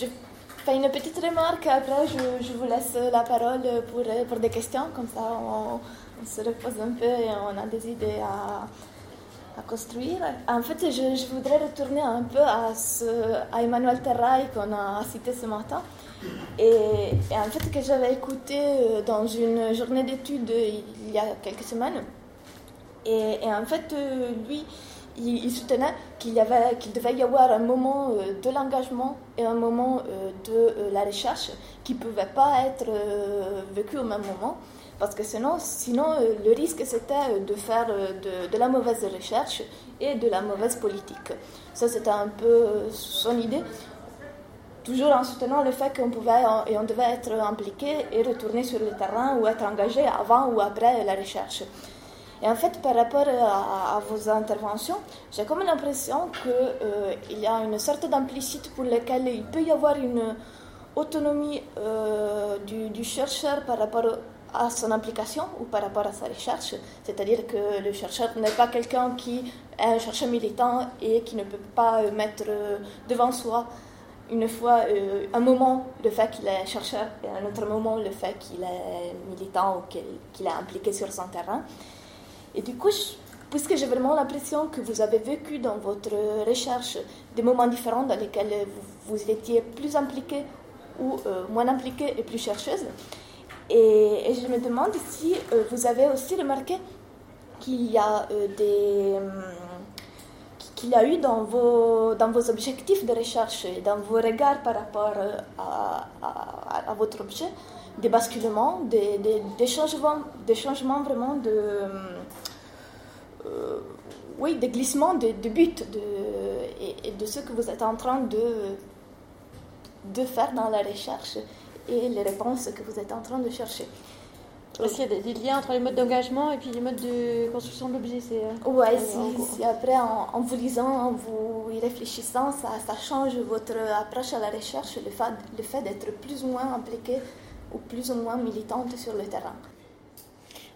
je fais une petite remarque, après je, vous laisse la parole pour, pour des questions, comme ça on, se repose un peu et on a des idées à, à construire. En fait, je, je, voudrais retourner un peu à, à Emmanuel Terrail qu'on a cité ce matin. Et, en fait, que j'avais écouté dans une journée d'études il y a quelques semaines. Et, et en fait, lui, il, soutenait qu'il devait y avoir un moment de l'engagement et un moment de la recherche qui ne pouvaient pas être vécus au même moment. Parce que sinon, sinon le risque, c'était de faire de, de, la mauvaise recherche et de la mauvaise politique. Ça, c'était un peu son idée. Toujours en soutenant le fait qu'on pouvait et on devait être impliqué et retourner sur le terrain ou être engagé avant ou après la recherche. Et en fait, par rapport à, à vos interventions, j'ai comme l'impression qu'il euh, y a une sorte d'implicite pour laquelle il peut y avoir une autonomie euh, du, chercheur par rapport à son implication ou par rapport à sa recherche. C'est-à-dire que le chercheur n'est pas quelqu'un qui est un chercheur militant et qui ne peut pas mettre devant soi une fois, euh, un moment, le fait qu'il est chercheur et un autre moment, le fait qu'il est militant ou qu'il qu est impliqué sur son terrain. Et du coup, puisque j'ai vraiment l'impression que vous avez vécu dans votre recherche des moments différents dans lesquels vous, vous étiez plus impliqué ou euh, moins impliqué et plus chercheuse, et, je me demande si euh, vous avez aussi remarqué qu'il y a euh, des qu'il a eu dans vos, dans vos objectifs de recherche et dans vos regards par rapport à, à, votre objet, des basculements, des, des, changements, des changements vraiment de, oui, des glissements de, de but de, et, et, de ce que vous êtes en train de, de faire dans la recherche et les réponses que vous êtes en train de chercher. Parce qu'il y a des, liens entre les modes d'engagement et puis les modes de construction de l'objet. Ouais, si, si, après, en, en, vous lisant, en vous y réfléchissant, ça, ça, change votre approche à la recherche, le fait, le fait d'être plus ou moins impliqué ou plus ou moins militante sur le terrain.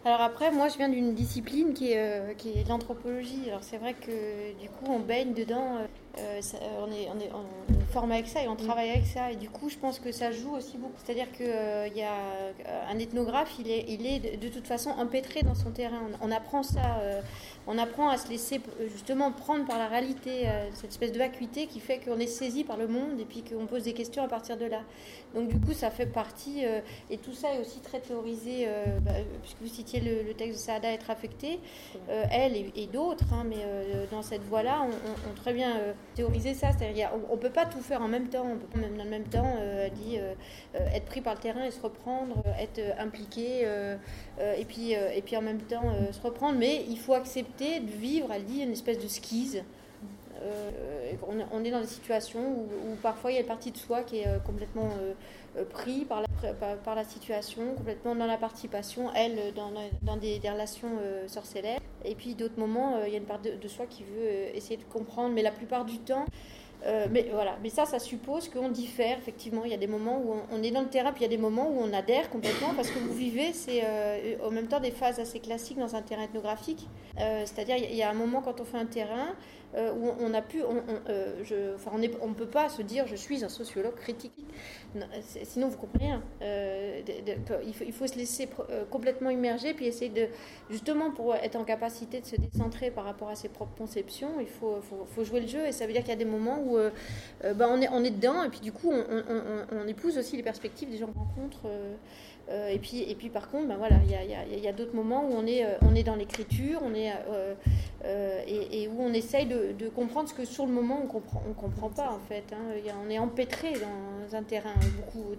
Alors après, moi, je viens d'une discipline qui est, euh, qui est l'anthropologie. Alors c'est vrai que du coup, on baigne dedans, euh, ça, on, est, on, est, on forme avec ça et on travaille avec ça. Et du coup, je pense que ça joue aussi beaucoup. C'est-à-dire qu'il euh, y a un ethnographe, il est, il est de, de, toute façon empêtré dans son terrain. On, on apprend ça, on apprend à se laisser justement prendre par la réalité, cette espèce de vacuité qui fait qu'on est saisi par le monde et puis qu'on pose des questions à partir de là. Donc du coup, ça fait partie, et tout ça est aussi très théorisé, bah, puisque vous citiez le, le, texte de Saada être affecté, euh, elle et, et d'autres, hein, mais euh, dans cette voie-là, on, très bien euh, théorisé ça. C'est-à-dire, on ne peut pas tout faire en même temps. On peut pas même dans le même temps, elle dit, être pris par le terrain et se reprendre, être impliqué, et puis et puis en même temps se reprendre. Mais il faut accepter de vivre, elle dit, une espèce de skise. Euh, on, est dans des situations où, où, parfois il y a une partie de soi qui est euh, complètement euh, pris par la, par, la situation, complètement dans la participation, elle dans, dans des, relations sorcellaires. Et puis d'autres moments, il y a une part de, soi qui veut essayer de comprendre, mais la plupart du temps, euh, mais voilà, mais ça, ça suppose qu'on diffère. Effectivement, il y a des moments où on, est dans le terrain, puis il y a des moments où on adhère complètement parce que vous vivez, c'est euh, en même temps des phases assez classiques dans un terrain ethnographique. Euh, C'est-à-dire, il y, a un moment quand on fait un terrain euh, où on a on peut pas se dire je suis un sociologue critique. Non, sinon, vous comprenez rien. De, il, faut, se laisser complètement immerger, puis essayer de, justement, pour être en capacité de se décentrer par rapport à ses propres conceptions, il faut, jouer le jeu. Et ça veut dire qu'il y a des moments où euh, euh, bah, on, est, dedans et puis du coup on épouse aussi les perspectives des gens qu'on rencontre. Euh, et, puis, et puis par contre, ben voilà, il y a, d'autres moments où on est, on est dans l'écriture on est, et, et, où on essaye de, comprendre ce que sur le moment on comprend, on comprend pas en fait. Hein. On est empêtré dans un terrain beaucoup.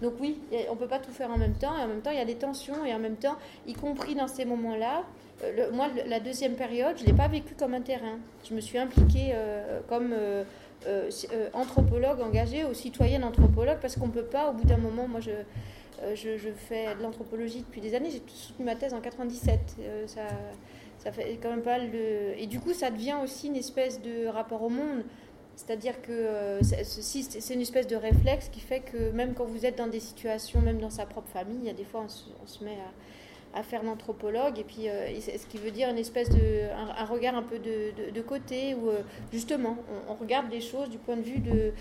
Donc oui, on peut pas tout faire en même temps, et en même temps, il y a des tensions, et en même temps, y compris dans ces moments-là, euh, moi, la deuxième période, je l'ai pas vécu comme un terrain. Je me suis impliquée euh, comme euh, euh, euh anthropologue engagée, ou citoyenne anthropologue, parce qu'on peut pas, au bout d'un moment, moi, je, euh, je, je fais de l'anthropologie depuis des années, j'ai soutenu ma thèse en 97. ça, ça fait quand même pas le... Et du coup, ça devient aussi une espèce de rapport au monde. C'est-à-dire que euh, c'est une espèce de réflexe qui fait que même quand vous êtes dans des situations, même dans sa propre famille, il y a des fois on se met à faire l'anthropologue, et puis ce qui veut dire une espèce de, un, regard un peu de, de, côté, où justement on, regarde les choses du point de vue de,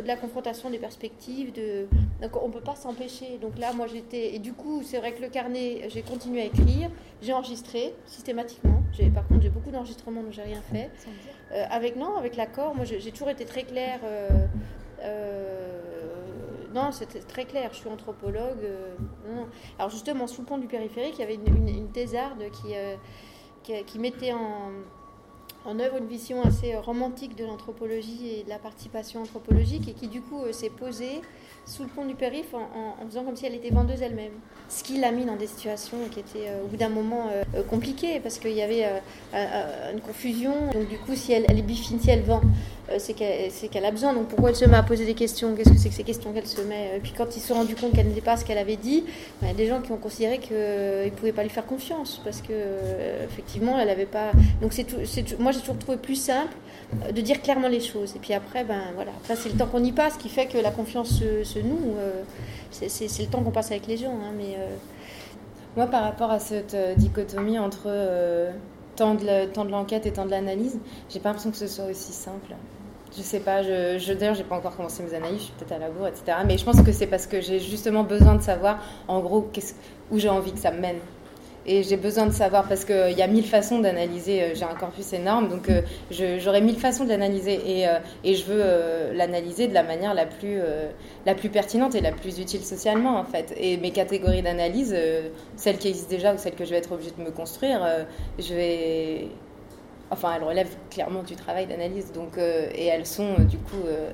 de la confrontation des perspectives, de, donc on peut pas s'empêcher. Donc là, moi j'étais, et du coup, c'est vrai que le carnet, j'ai continué à écrire, j'ai enregistré systématiquement, par contre j'ai beaucoup d'enregistrements, donc j'ai rien fait. avec, non, avec l'accord, moi j'ai toujours été très claire. Non, c'était très clair. Je suis anthropologue. Euh, Alors justement, sous le pont du périphérique, il y avait une, thésarde qui, euh, mettait en, œuvre une vision assez romantique de l'anthropologie et de la participation anthropologique et qui du coup euh, s'est posée sous le pont du périph en, faisant comme si elle était vendeuse elle-même. Ce qui l'a mis dans des situations qui étaient au bout d'un moment compliquées parce qu'il y avait une confusion. Donc du coup, si elle, elle bifine, si elle vend euh, c'est qu'elle a besoin. Donc pourquoi elle se met à poser des questions? Qu'est-ce que c'est que ces questions qu'elle se met? Et puis quand ils se sont rendus compte qu'elle n'était pas ce qu'elle avait dit, ben, il y a des gens qui ont considéré qu'ils ne pouvaient pas lui faire confiance parce que euh, effectivement elle n'avait pas. Donc c'est moi j'ai toujours trouvé plus simple euh, de dire clairement les choses. Et puis après, ben voilà, après c'est le temps qu'on y passe qui fait que la confiance se, noue. c'est le temps qu'on passe avec les gens. Hein, mais moi, par rapport à cette dichotomie entre temps de l'enquête et temps de l'analyse, j'ai pas l'impression que ce soit aussi simple. Je sais pas, je, je d'ailleurs, j'ai pas encore commencé mes analyses, je suis peut-être à la bourre, etc. Mais je pense que c'est parce que j'ai justement besoin de savoir, en gros, où j'ai envie que ça me mène. Et j'ai besoin de savoir parce qu'il y a mille façons d'analyser. Euh, j'ai un corpus énorme, donc euh, j'aurai mille façons de l'analyser et, euh, et, je veux l'analyser de la manière la plus, la plus pertinente et la plus utile socialement en fait. Et mes catégories d'analyse, celles qui existent déjà ou celles que je vais être obligée de me construire, je vais enfin, elles relèvent clairement du travail d'analyse. Donc, euh, et elles sont euh, du coup euh,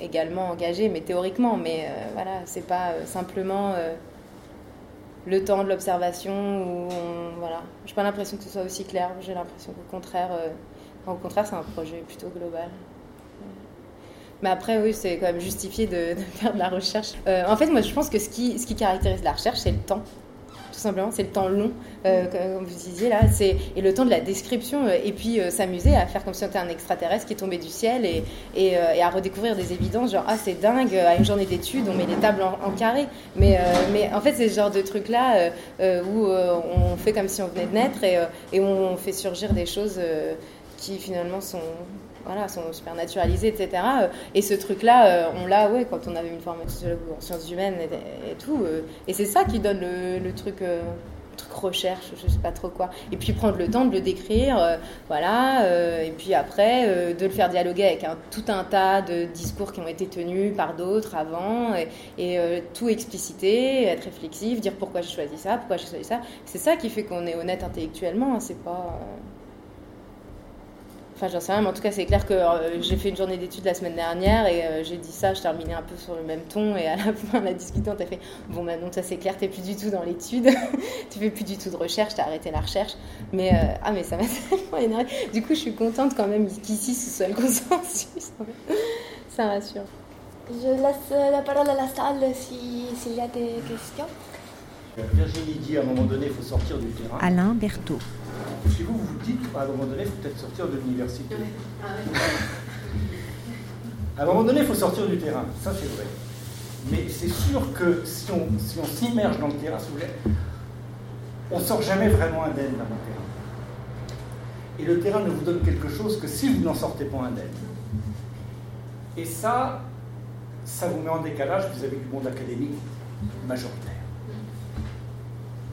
également engagées, mais théoriquement. Mais voilà, c'est pas simplement le temps de l'observation où voilà. J'ai pas l'impression que ce soit aussi clair. J'ai l'impression qu'au contraire, au contraire, c'est un projet plutôt global. Mais après, oui, c'est quand même justifié de, faire de la recherche. en fait, moi, je pense que ce qui, ce qui caractérise la recherche, c'est le temps simplement. C'est le temps long, euh, comme vous disiez là, et le temps de la description, euh, et puis euh, s'amuser à faire comme si on était un extraterrestre qui est tombé du ciel et, et, à redécouvrir des évidences, genre ah c'est dingue, à une journée d'études, on met les tables en, carré. Mais, mais en fait, c'est ce genre de truc là où on fait comme si on venait de naître et, et on fait surgir des choses qui finalement sont voilà, sont super naturalisés, etc. Et ce truc-là, euh, on l'a, ouais, quand on avait une formation en sciences humaines et, tout. Euh, et c'est ça qui donne le, truc, euh, truc recherche, je sais pas trop quoi. Et puis prendre le temps de le décrire, voilà. et puis après, de le faire dialoguer avec tout un tas de discours qui ont été tenus par d'autres avant, et, tout expliciter, être réflexif, dire pourquoi j'ai choisi ça, pourquoi j'ai choisi ça. C'est ça qui fait qu'on est honnête intellectuellement. Hein, c'est pas Enfin, j'en sais rien, mais en tout cas, c'est clair que euh, j'ai fait une journée d'études la semaine dernière et euh, j'ai dit ça, je terminais un peu sur le même ton et à la fin, la discutante a fait Bon, maintenant, ça c'est clair, t'es plus du tout dans l'étude, tu fais plus du tout de recherche, t'as arrêté la recherche. Mais, euh, ah, mais ça m'a tellement énervé. Du coup, je suis contente quand même qu'ici ce soit le consensus. ça rassure. Je laisse la parole à la salle s'il y a des questions. Virginie dit à un moment donné, il faut sortir du terrain. Alain Berthaud. Si vous vous dites, à un moment donné, il faut peut-être sortir de l'université. À un moment donné, il faut sortir du terrain. Ça, c'est vrai. Mais c'est sûr que si on si s'immerge dans le terrain, si vous voulez, on ne sort jamais vraiment indemne dans le terrain. Et le terrain ne vous donne quelque chose que si vous n'en sortez pas indemne. Et ça, ça vous met en décalage vis-à-vis du monde académique majoritaire.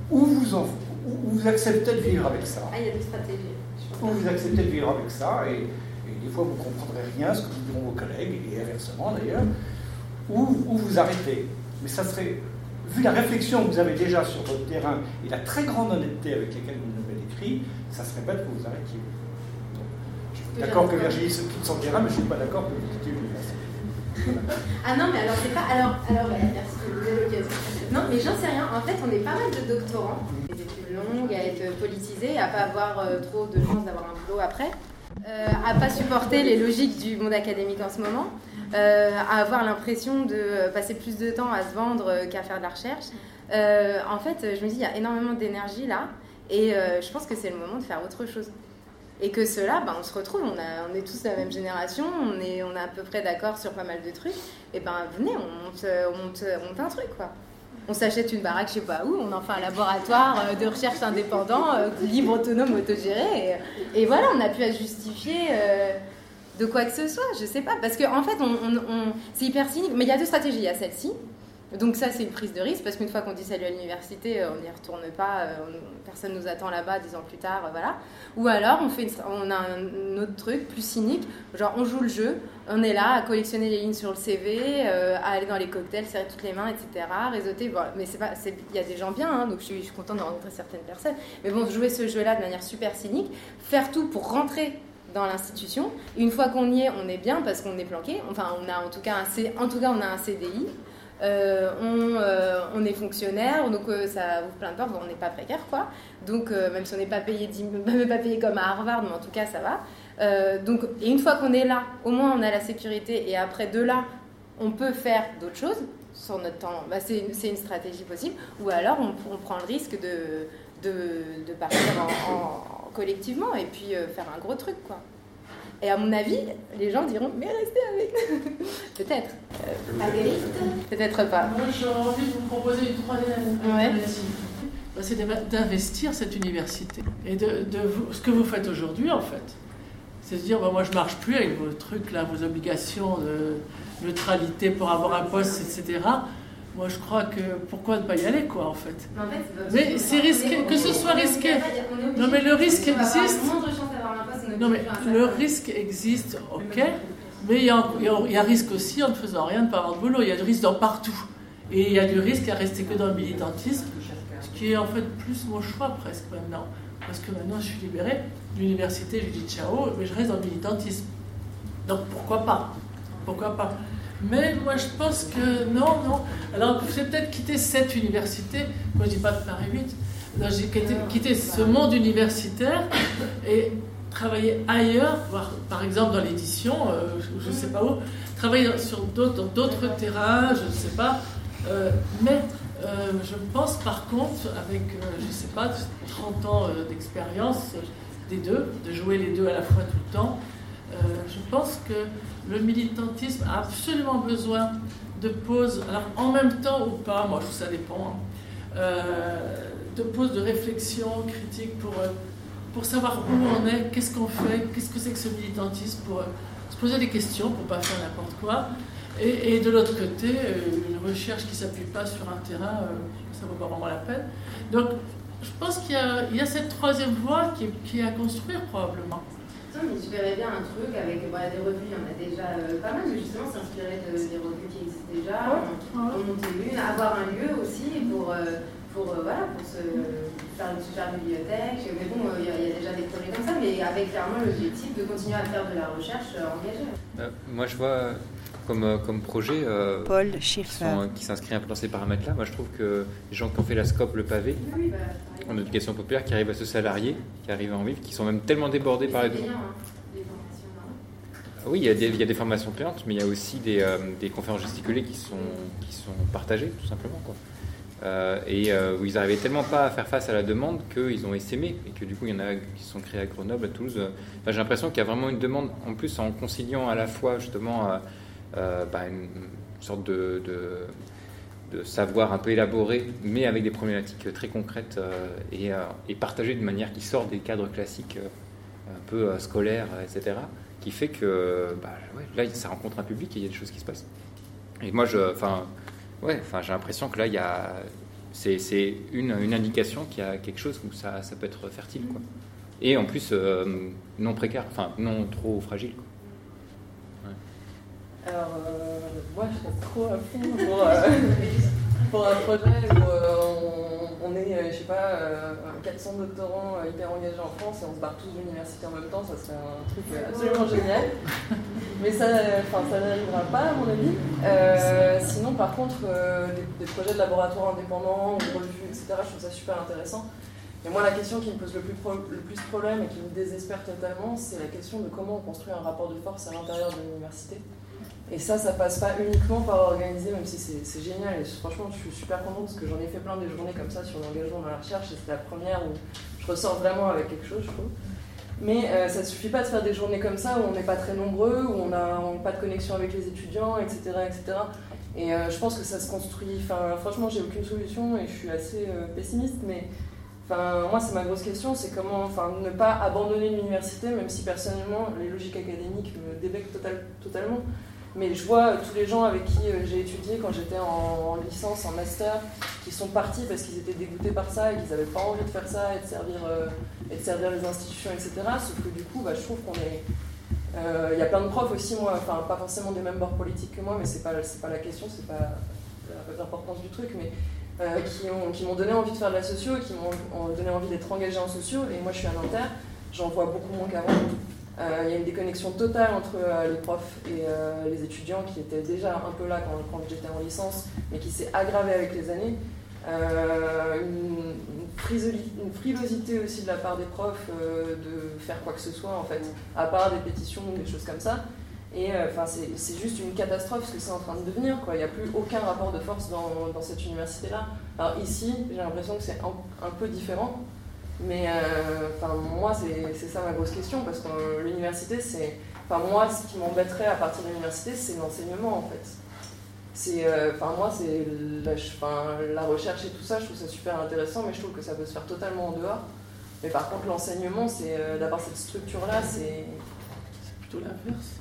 Ou vous en vous acceptez de vivre avec ça. Ah, il y a des stratégies. Ou vous acceptez de vivre avec ça, et, des fois vous ne comprendrez rien ce que vous diront vos collègues, et inversement d'ailleurs, ou, vous arrêtez. Mais ça serait, vu la réflexion que vous avez déjà sur votre terrain et la très grande honnêteté avec laquelle vous nous avez décrit, ça serait bête que vous arrêtiez. Je suis d'accord que Virginie se quitte son terrain, mais je ne suis pas d'accord que vous quittiez l'université. Ah non, mais alors c'est pas. Alors, alors merci de Non, mais j'en sais rien. En fait, on est pas mal de doctorants à être politisée, à pas avoir euh, trop de chance d'avoir un boulot après, euh, à pas supporter les logiques du monde académique en ce moment, euh, à avoir l'impression de passer plus de temps à se vendre qu'à faire de la recherche. en fait, je me dis, il y a énormément d'énergie là, et je pense que c'est le moment de faire autre chose. Et que cela, ben, on se retrouve, on, on est tous la même génération, on est, on est à peu près d'accord sur pas mal de trucs, et ben venez, on monte, on monte, on monte un truc quoi. On s'achète une baraque, je sais pas où, on en fait un laboratoire euh, de recherche indépendant, euh, libre, autonome, autogéré. Et, voilà, on a pu à justifier de quoi que ce soit, je sais pas. Parce qu'en en fait, on, c'est hyper cynique. Mais il y a deux stratégies. Il y a celle-ci. Donc ça, c'est une prise de risque, parce qu'une fois qu'on dit salut à l'université, on n'y retourne pas, personne nous attend là-bas dix ans plus tard, voilà. Ou alors, on, fait on a un autre truc plus cynique, genre on joue le jeu, on est là à collectionner les lignes sur le CV, euh, à aller dans les cocktails, serrer toutes les mains, etc. Réseauter. Mais c'est pas, il y a des gens bien, hein, donc je suis, je suis contente de rencontrer certaines personnes. Mais bon, jouer ce jeu-là de manière super cynique, faire tout pour rentrer dans l'institution. Une fois qu'on y est, on est bien parce qu'on est planqué. Enfin, on a en tout cas un, en tout cas, on a un CDI. Euh, on, euh, on, est fonctionnaire, donc ça ouvre plein de portes, on n'est pas précaire, quoi. Donc, même si on n'est pas payé, comme à Harvard, mais en tout cas, ça va. Euh, donc, et une fois qu'on est là, au moins on a la sécurité, et après de là, on peut faire d'autres choses sur notre temps. Bah, c'est une, stratégie possible. Ou alors on, prend le risque de, partir en, collectivement et puis euh, faire un gros truc, quoi. Et à mon avis, les gens diront Mais restez avec nous Peut-être. Euh, Peut-être pas. Moi, j'ai envie de vous proposer une troisième alternative. Bah, c'est d'investir cette université. Et de, de ce que vous faites aujourd'hui, en fait c'est de dire, bah, moi je marche plus avec vos trucs là, vos obligations de neutralité pour avoir un poste, etc. Moi je crois que pourquoi ne pas y aller quoi en fait. Mais c'est risqué, que ce soit risqué. Non mais le risque existe. Non mais le risque existe, ok. Mais il y, a, il y a risque aussi en ne faisant rien de ne pas avoir de boulot. Il y a du risque dans partout. Et il y a du risque à rester que dans le militantisme, ce qui est en fait plus mon choix presque maintenant parce que maintenant je suis libéré. L'université, je dis ciao, mais je reste dans le militantisme. Donc pourquoi pas? Pourquoi pas? Mais moi je pense que non, non. Alors j'ai peut-être quitté cette université, moi je dis pas de Paris 8, j'ai quitté, ce monde universitaire et travailler ailleurs, par exemple dans l'édition, euh, je ne sais pas où, travailler sur d'autres terrains, je ne sais pas, euh, mais euh, je pense par contre, avec, je ne sais pas, 30 ans d'expérience des deux, de jouer les deux à la fois tout le temps, je pense que le militantisme a absolument besoin de pauses, alors en même temps ou pas, moi je trouve ça dépend, hein, de pauses de réflexion critique pour, pour savoir où on est, qu'est-ce qu'on fait, qu'est-ce que c'est que ce militantisme, pour se poser des questions, pour ne pas faire n'importe quoi, et, de l'autre côté, euh, une recherche qui ne s'appuie pas sur un terrain, euh, ça ne vaut pas vraiment la peine. Donc, je pense qu'il y, a cette troisième voie qui est, à construire probablement. Mais je verrais bien un truc avec des revues, il y en a déjà euh, pas mal, mais justement s'inspirer de, des revues qui existent déjà, en, monter une, avoir un lieu aussi pour, pour, voilà, pour se faire une super bibliothèque. Mais bon, il y, a déjà des projets comme ça, mais avec clairement l'objectif de continuer à faire de la recherche engagée. moi, je vois comme, euh, comme projet euh, Paul qui, qui s'inscrit un peu dans ces paramètres-là. Moi, je trouve que les gens qui ont fait la SCOP, le pavé, en éducation populaire, qui arrivent à se salarier, qui arrivent à en vivre, qui sont même tellement débordés par les demandes. Oui, il y, a des, il y, a des, formations payantes, mais il y a aussi des, euh, des, conférences gesticulées qui sont, qui sont partagées, tout simplement. Quoi. et où ils n'arrivaient tellement pas à faire face à la demande qu'ils ont essaimé, et que du coup, il y en a qui sont créés à Grenoble, à Toulouse. J'ai l'impression qu'il y a vraiment une demande, en plus, en conciliant à la fois justement euh, bah, une, sorte de, de, savoir un peu élaboré, mais avec des problématiques très concrètes euh, et, euh, partagées d'une manière qui sort des cadres classiques un peu scolaires, etc., qui fait que bah, là, ça rencontre un public et il y a des choses qui se passent. Et moi, ouais, j'ai l'impression que là, c'est, une, indication qu'il y a quelque chose où ça, ça peut être fertile. Et en plus, non précaire, enfin, non trop fragile. Alors, euh, moi, je suis trop à fond pour, euh, pour un projet où euh, on, est, je sais pas, 400 doctorants hyper engagés en France et on se barre tous de l'université en même temps, ça serait un truc absolument génial. Mais ça, ça n'arrivera pas, à mon avis. sinon, par contre, des, projets de laboratoire indépendants ou revues, etc., je trouve ça super intéressant. Et moi, la question qui me pose le plus, le plus problème et qui me désespère totalement, c'est la question de comment on construit un rapport de force à l'intérieur de l'université. Et ça, ça passe pas uniquement par organiser, même si c'est génial. Et franchement, je suis super contente parce que j'en ai fait plein des journées comme ça sur l'engagement dans la recherche. Et c'est la première où je ressors vraiment avec quelque chose, je trouve. Mais euh, ça suffit pas de faire des journées comme ça où on n'est pas très nombreux, où on n'a pas de connexion avec les étudiants, etc., etc. Et euh, je pense que ça se construit. Enfin, franchement, j'ai aucune solution et je suis assez euh, pessimiste, mais moi, c'est ma grosse question c'est comment ne pas abandonner l'université, même si personnellement, les logiques académiques me débectent total, totalement. Mais je vois tous les gens avec qui j'ai étudié quand j'étais en, licence, en master, qui sont partis parce qu'ils étaient dégoûtés par ça et qu'ils n'avaient pas envie de faire ça et de servir, et de servir les institutions, etc. Sauf que du coup, bah, je trouve qu'on est euh, il y a plein de profs aussi, moi, enfin pas forcément des mêmes bords politiques que moi, mais c'est pas, pas la question, c'est pas l'importance du truc, mais euh, qui m'ont donné envie de faire de la socio, qui m'ont donné envie d'être engagé en socio, et moi je suis un inter, j'en vois beaucoup moins qu'avant. Euh, il y a une déconnexion totale entre les profs et les étudiants qui étaient déjà un peu là quand, quand j'étais en licence, mais qui s'est aggravée avec les années. une, une frilosité aussi de la part des profs euh, de faire quoi que ce soit, en fait, à part des pétitions ou des choses comme ça. Et euh, c'est juste une catastrophe ce que c'est en train de devenir. Quoi. Il n'y a plus aucun rapport de force dans, cette université-là. Alors ici, j'ai l'impression que c'est un, peu différent. Mais euh, enfin, moi, c'est ça ma grosse question, parce que l'université, c'est... Enfin, moi, ce qui m'embêterait à partir de l'université, c'est l'enseignement, en fait. C'est euh, enfin moi c'est la, la, recherche et tout ça je trouve ça super intéressant mais je trouve que ça peut se faire totalement en dehors. Mais par contre l'enseignement c'est euh, d'avoir cette structure là c'est plutôt l'inverse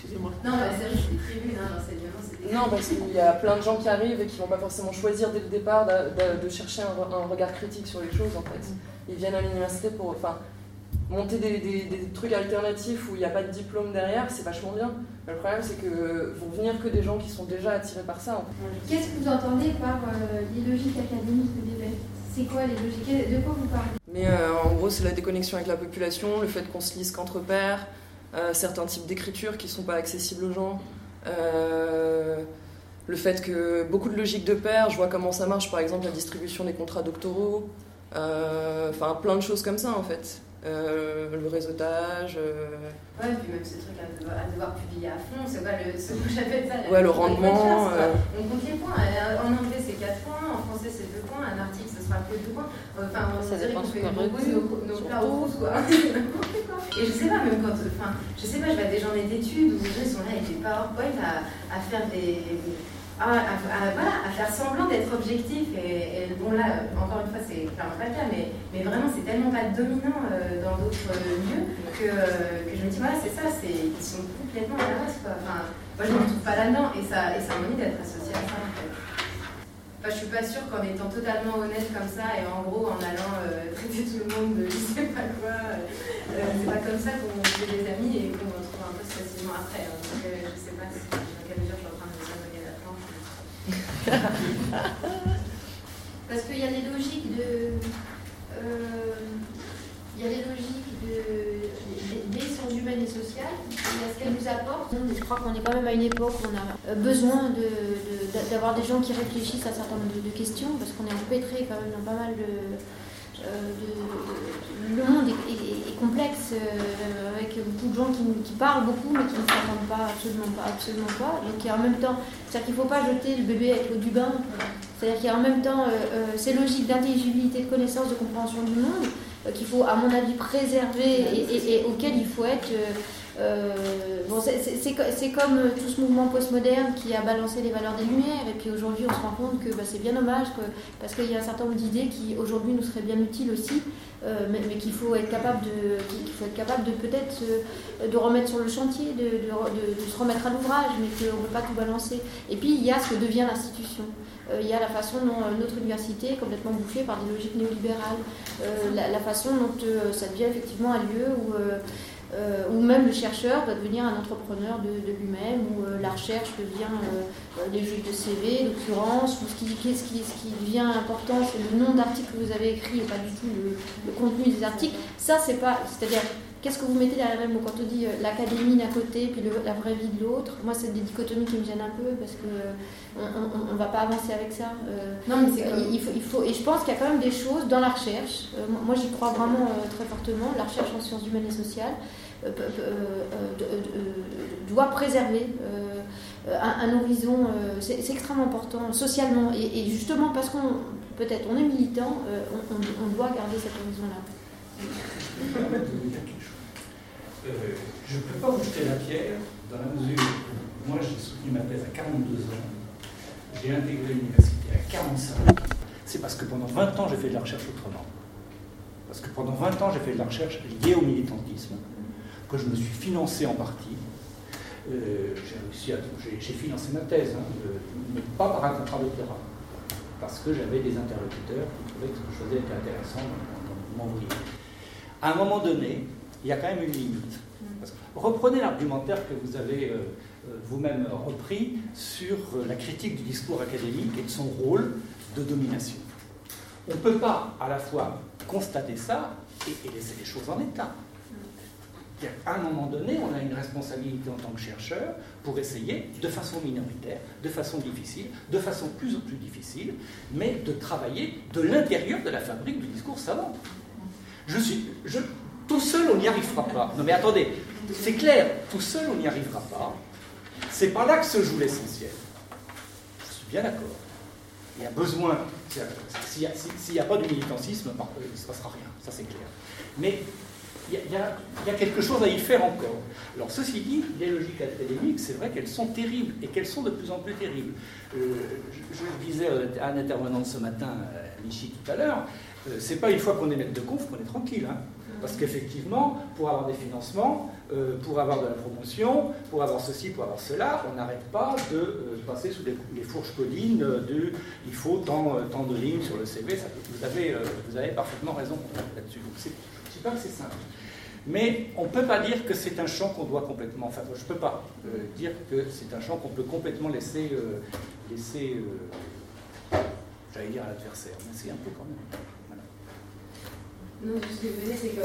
excusez-moi. Non bah, c'est vrai prévu hein, l'enseignement non parce qu'il y a plein de gens qui arrivent et qui vont pas forcément choisir dès le départ de, chercher un, un, regard critique sur les choses en fait. Ils viennent à l'université pour enfin monter des, des, trucs alternatifs où il n'y a pas de diplôme derrière, c'est vachement bien. le problème, c'est que vont venir que des gens qui sont déjà attirés par ça. Qu'est-ce que vous entendez par euh, les logiques académiques de C'est quoi les logiques? De quoi vous parlez? Mais euh, en gros, c'est la déconnexion avec la population, le fait qu'on se lise qu'entre pairs, certains types d'écriture qui ne sont pas accessibles aux gens. le fait que beaucoup de logiques de pairs, je vois comment ça marche, par exemple la distribution des contrats doctoraux, enfin plein de choses comme ça en fait. Euh, le réseautage. Euh... Ouais, puis même ce truc à devoir, à devoir publier à fond, c'est quoi le, ce que j'appelle ça Ouais, le rendement. Euh... On compte les points. Euh, en anglais, c'est 4 points, en français, c'est 2 points, un article, ce sera que 2 points. Enfin, on ça dirait qu'on fait nos, nos plats au quoi. Et je sais pas, même quand. Enfin, je sais pas, je vois des gens d'études où les gens sont là avec des PowerPoint à, à faire des à, voilà, à faire semblant d'être objectif. Et, bon, là, encore une fois, c'est clairement pas le cas, mais, mais vraiment, c'est tellement pas dominant euh, dans d'autres lieux que, que, je me dis, voilà, c'est ça, ils sont complètement à la. Quoi. Enfin, moi, je ne me retrouve pas là-dedans et ça, et ça m'ennuie d'être associé à ça, en fait. Enfin, je suis pas sûre qu'en étant totalement honnête comme ça et en gros en allant euh, traiter tout le monde de je sais pas quoi, euh, c'est pas comme ça qu'on fait des amis et qu'on retrouve un peu facilement après. Hein. Donc, je sais pas si, dans quelle mesure je suis en train de Parce qu'il y a des logiques de. Euh, il y a des logiques de, des sciences humaines et sociales, il y a ce qu'elles nous apportent. Je crois qu'on est quand même à une époque où on a besoin d'avoir de, des gens qui réfléchissent à un certain nombre de, questions, parce qu'on est empêtré quand même dans pas mal de, euh, le monde est, complexe euh, avec beaucoup de gens qui, parlent beaucoup mais qui ne s'entendent pas absolument pas absolument pas. Donc en même temps c'est-à-dire qu'il ne faut pas jeter le bébé avec l'eau du bain c'est-à-dire qu'il y a en même temps euh, ces logiques d'intelligibilité de connaissance de compréhension du monde qu'il faut à mon avis préserver et, et auquel il faut être euh, c'est comme tout ce mouvement postmoderne qui a balancé les valeurs des Lumières, et puis aujourd'hui on se rend compte que bah, c'est bien dommage, parce qu'il y a un certain nombre d'idées qui aujourd'hui nous seraient bien utiles aussi, euh, mais, qu'il faut être capable de, de peut-être euh, de remettre sur le chantier, de, se remettre à l'ouvrage, mais qu'on ne peut pas tout balancer. Et puis il y a ce que devient l'institution. il y a la façon dont notre université est complètement bouffée par des logiques néolibérales, la, façon dont ça devient effectivement un lieu où euh, ou même le chercheur va devenir un entrepreneur de, lui-même, ou euh, la recherche devient euh, des juges de CV, l'occurrence, ou ce qui, ce, devient important, c'est le nom d'article que vous avez écrit et pas du tout le, contenu des articles. Ça, c'est pas. C'est-à-dire, qu'est-ce que vous mettez derrière le mot quand on dit l'académie d'un côté, puis la vraie vie de l'autre? Moi, c'est des dichotomies qui me gênent un peu parce que on ne va pas avancer avec ça. non, mais c'est il, faut, il faut, et je pense qu'il y a quand même des choses dans la recherche. moi, j'y crois vraiment très fortement. La recherche en sciences humaines et sociales. Euh, euh, euh, doit préserver un, horizon, c'est extrêmement important socialement et, justement parce qu'on peut-être on est militant, on, doit garder cet horizon-là. je ne peux pas vous jeter la pierre dans la mesure Moi, j'ai soutenu ma thèse à 42 ans. J'ai intégré l'université à 45 ans. C'est parce que pendant 20 ans, j'ai fait de la recherche autrement. Parce que pendant 20 ans, j'ai fait de la recherche liée au militantisme, que je me suis financé en partie. Euh, j'ai financé ma thèse, hein, mais pas par un contrat de terrain, parce que j'avais des interlocuteurs qui trouvaient que ce que je faisais était intéressant dans mon À un moment donné, il y a quand même une limite. reprenez l'argumentaire que vous avez euh, euh, vous-même repris sur la critique du discours académique et de son rôle de domination. On ne peut pas à la fois constater ça et, laisser les choses en état. À un moment donné, on a une responsabilité en tant que chercheur pour essayer, de façon minoritaire, de façon difficile, de façon plus ou plus difficile, mais de travailler de l'intérieur de la fabrique du discours savant. Je suis, tout seul, on n'y arrivera pas. Non mais attendez, c'est clair, tout seul, on n'y arrivera pas. C'est pas là que se joue l'essentiel. Je suis bien d'accord. Il y a besoin, s'il n'y a, pas de militancisme, il ne se passera rien, ça c'est clair. Mais il y, a, quelque chose à y faire encore. Alors ceci dit, les logiques académiques, c'est vrai qu'elles sont terribles et qu'elles sont de plus en plus terribles. Euh, je, disais à un intervenant de ce matin, à Michi tout à l'heure, euh, c'est pas une fois qu'on est maître de conf qu'on est tranquille. Hein. Parce qu'effectivement, pour avoir des financements, euh, pour avoir de la promotion, pour avoir ceci, pour avoir cela, on n'arrête pas de euh, passer sous les, fourches codines de il faut tant, euh, tant, de lignes sur le CV. vous, avez, vous avez parfaitement raison là-dessus. je ne dis pas que c'est simple. Mais on ne peut pas dire que c'est un champ qu'on doit complètement. Enfin, je ne peux pas dire que c'est un champ qu'on peut complètement laisser, laisser j'allais dire à l'adversaire, mais c'est un peu quand même. Non, ce que je veux c'est que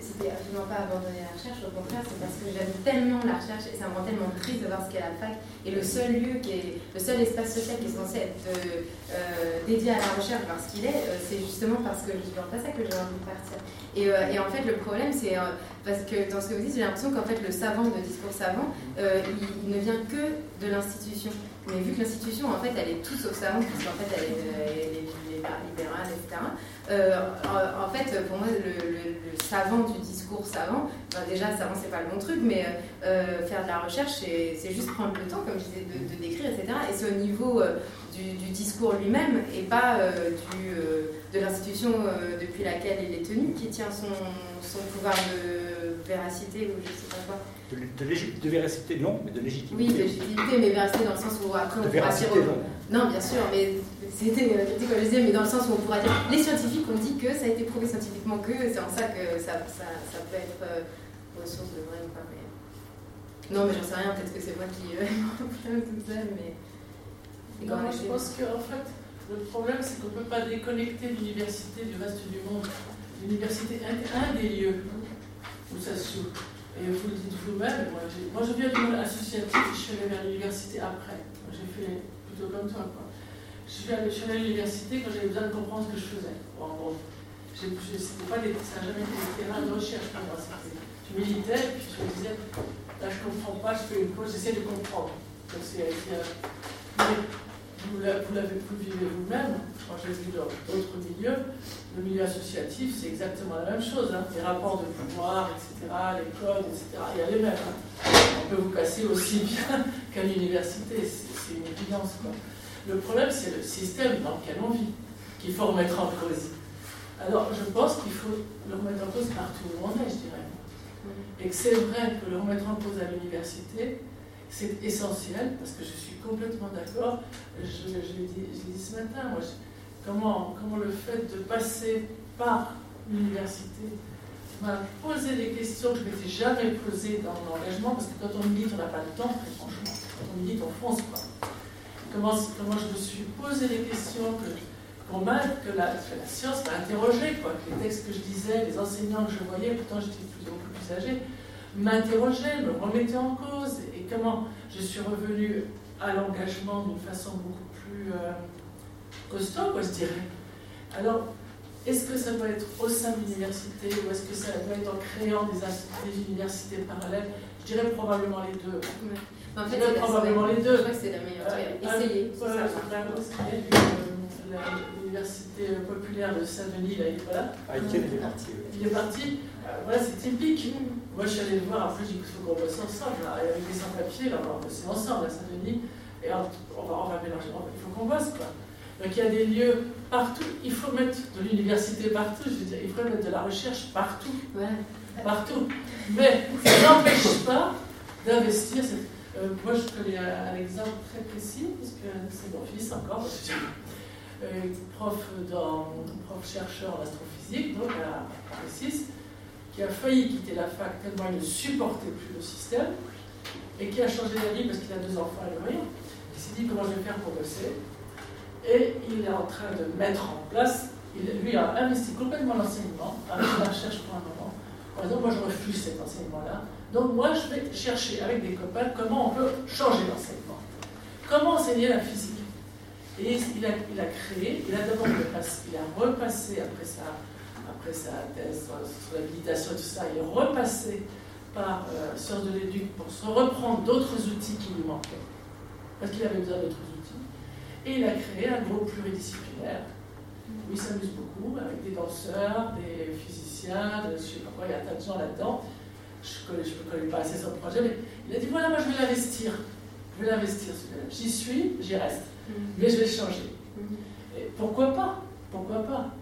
c'était absolument pas abandonner la recherche, au contraire, c'est parce que j'aime tellement la recherche et ça me rend tellement triste de voir ce qu'est la fac. Et le seul lieu, qui est, le seul espace social qui est censé être euh, euh, dédié à la recherche parce qu'il est, euh, c'est justement parce que je ne pas ça que j'ai envie de partir. Et, et, en fait, le problème, c'est parce que dans ce que vous dites, j'ai l'impression qu'en fait, le savant de discours savant, il, ne vient que de l'institution. Mais vu que l'institution, en fait, elle est tout sauf savante, parce qu'en fait, elle est, libérale, etc. Euh, en, fait, pour moi, le, savant du discours savant, déjà, savant, c'est pas le bon truc, mais euh, faire de la recherche, c'est juste prendre le temps, comme je disais, de, décrire, etc. Et c'est au niveau euh, du, discours lui-même et pas du, de l'institution depuis laquelle il est tenu qui tient son, son pouvoir de véracité ou je sais pas quoi. De, de, véracité, non, mais de légitimité. Oui, de légitimité, mais véracité dans le sens où après on pourra dire. Non, bien sûr, mais c'était critique, je disais, mais dans le sens où on pourra dire. Les scientifiques ont dit que ça a été prouvé scientifiquement que c'est en ça que ça, ça, ça peut être euh, ressource de vrai ou pas. Mais... Non, mais j'en sais rien, peut-être que c'est moi qui euh, problème tout seul, mais. Non, moi je pense qu'en fait, le problème c'est qu'on ne peut pas déconnecter l'université du reste du monde. L'université est un des lieux où ça se joue. Et vous le dites vous-même, moi, moi, je viens du monde associatif, je suis allée vers l'université après. J'ai fait plutôt comme toi. Quoi. Je suis allée, à l'université quand j'avais besoin de comprendre ce que je faisais. Bon, bon, c'était pas ça n'a jamais été des terrains de recherche pour moi. Je militais, puis je me disais, là je comprends pas, je fais une pause, j'essaie de comprendre. Donc, c'est, mais, vous l'avez pu vivre vous-même, quand j'ai vu dans d'autres milieux, le milieu associatif, c'est exactement la même chose. Hein. Les rapports de pouvoir, etc., les codes, etc., il y a les mêmes. Hein. On peut vous casser aussi bien qu'à l'université, c'est une évidence. Le problème, c'est le système dans lequel on vit, qu'il faut remettre en cause. Alors, je pense qu'il faut le remettre en cause partout où on est, je dirais. Et que c'est vrai que le remettre en cause à l'université, c'est essentiel, parce que je suis complètement d'accord. Je, l'ai dit, ce matin, moi, comment, le fait de passer par l'université m'a posé des questions que je ne m'étais jamais posées dans l'engagement, parce que quand on milite, on n'a pas de temps, très franchement. Quand on milite, on fonce. Quoi. Comment, je me suis posé des questions que, que, la, science m'a interrogé, quoi, que les textes que je disais, les enseignants que je voyais, pourtant j'étais plus, beaucoup plus âgé, m'interrogeaient, me remettaient en cause, et comment je suis revenue à l'engagement d'une façon beaucoup plus euh, costaud, quoi, je dirais. Alors, est-ce que ça doit être au sein de l'université ou est-ce que ça doit être en créant des universités parallèles? Je dirais probablement les deux. En fait, c'est probablement les deux. Je crois que c'est la meilleure. Euh, Essayez. Voilà, l'université populaire de Saint-Denis, là, il est pas là. Ah, il est parti. Il est parti. Voilà, c'est typique. Moi, je suis allée le voir, après, j'ai dit qu'il faut qu'on bosse ensemble. Là. Avec des sans-papiers, on va bosser ensemble à Saint-Denis. Et on, on, va, on va mélanger. Il faut qu'on bosse, quoi. Donc, il y a des lieux partout. Il faut mettre de l'université partout. Je veux dire, il faut mettre de la recherche partout. Ouais. Partout. Mais ça n'empêche pas d'investir. Euh, moi, je connais un, un, exemple très précis, parce que c'est mon fils encore. Euh, prof, dans, prof chercheur en astrophysique, donc à Paris 6 qui a failli quitter la fac tellement il ne supportait plus le système, et qui a changé d'avis parce qu'il a deux enfants le moyen. Il s'est dit comment je vais faire pour bosser? Et il est en train de mettre en place, lui a investi complètement l'enseignement, avec la recherche pour un moment, en disant moi je refuse cet enseignement-là. Donc moi je vais chercher avec des copains comment on peut changer l'enseignement. Comment enseigner la physique? Et il a, créé, il a d'abord il a repassé après ça après sa thèse sur, l'habilitation et tout ça, il est repassé par euh, Sciences de l'éduc pour se reprendre d'autres outils qui lui manquaient, parce qu'il avait besoin d'autres outils. Et il a créé un groupe pluridisciplinaire où il s'amuse beaucoup avec des danseurs, des physiciens, de, je ne sais pas quoi, il y a tas de gens là-dedans. Je ne connais, connais, pas assez son projet, mais il a dit voilà, moi je vais l'investir. Je vais l'investir J'y suis, j'y reste. Mm. Mais je vais changer. Mm. Et pourquoi pas? Pourquoi pas?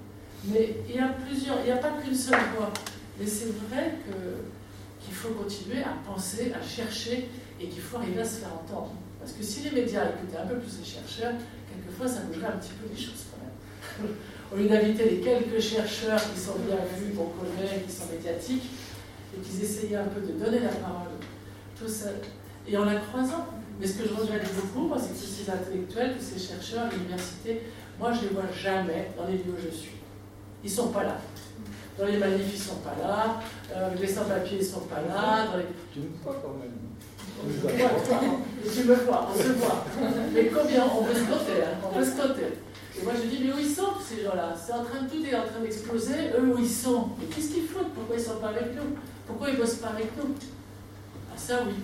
Mais il y a plusieurs, il n'y a pas qu'une seule voie. Mais c'est vrai qu'il faut continuer à penser, à chercher et qu'il faut arriver à se faire entendre. Parce que si les médias écoutaient un peu plus les chercheurs, quelquefois ça bougerait un petit peu les choses. Au lieu d'inviter les quelques chercheurs qui sont bien vus, qu'on connaît, qui sont médiatiques, et qu'ils essayaient un peu de donner la parole, tout ça, et en la croisant. Mais ce que je regrette beaucoup, moi, c'est que ces intellectuels, tous ces chercheurs, l'université, moi, je ne les vois jamais dans les lieux où je suis. Ils ne sont pas là. Dans les manifs, ils ne sont pas là. Euh, les sans-papiers, ils ne sont pas là. Dans les... Tu me vois quand même. tu me vois, on se voit. Mais combien On peut se noter, hein, on peut se noter. Et moi je dis, mais où ils sont ces gens-là? C'est en train de tout est en train d'exploser. Eux, où ils sont? Mais qu'est-ce qu'ils font Pourquoi ils ne sont pas avec nous? Pourquoi ils ne bossent pas avec nous? Ah, ça oui.